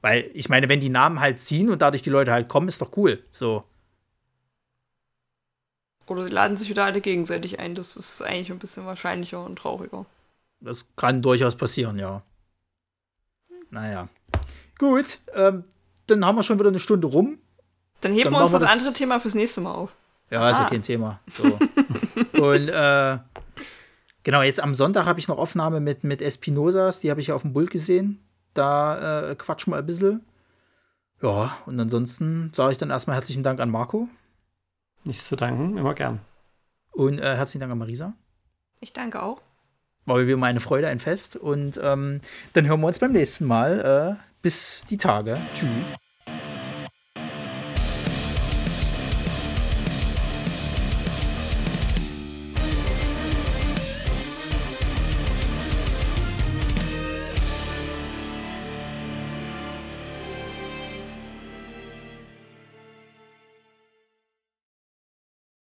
Speaker 2: Weil ich meine, wenn die Namen halt ziehen und dadurch die Leute halt kommen, ist doch cool. So.
Speaker 3: Oder sie laden sich wieder alle gegenseitig ein. Das ist eigentlich ein bisschen wahrscheinlicher und trauriger.
Speaker 2: Das kann durchaus passieren, ja. Naja. Gut, ähm, dann haben wir schon wieder eine Stunde rum.
Speaker 3: Dann heben
Speaker 2: Dann
Speaker 3: wir uns
Speaker 2: wir
Speaker 3: das,
Speaker 2: das-
Speaker 3: andere Thema fürs nächste Mal auf.
Speaker 2: Ja, ist ja
Speaker 3: Ah.
Speaker 2: kein Thema. So. Und äh, genau, jetzt am Sonntag habe ich noch Aufnahme mit, mit Espinosas, die habe ich ja auf dem Bull gesehen. Da äh, quatschen wir ein bisschen. Ja, und ansonsten sage ich dann erstmal herzlichen Dank an Marco
Speaker 4: Nichts zu danken, immer gern.
Speaker 2: und äh, herzlichen Dank an Marisa.
Speaker 3: Ich danke auch.
Speaker 2: War mir wieder meine Freude, ein Fest. Und ähm, dann hören wir uns beim nächsten Mal. Äh, bis die Tage. Tschüss.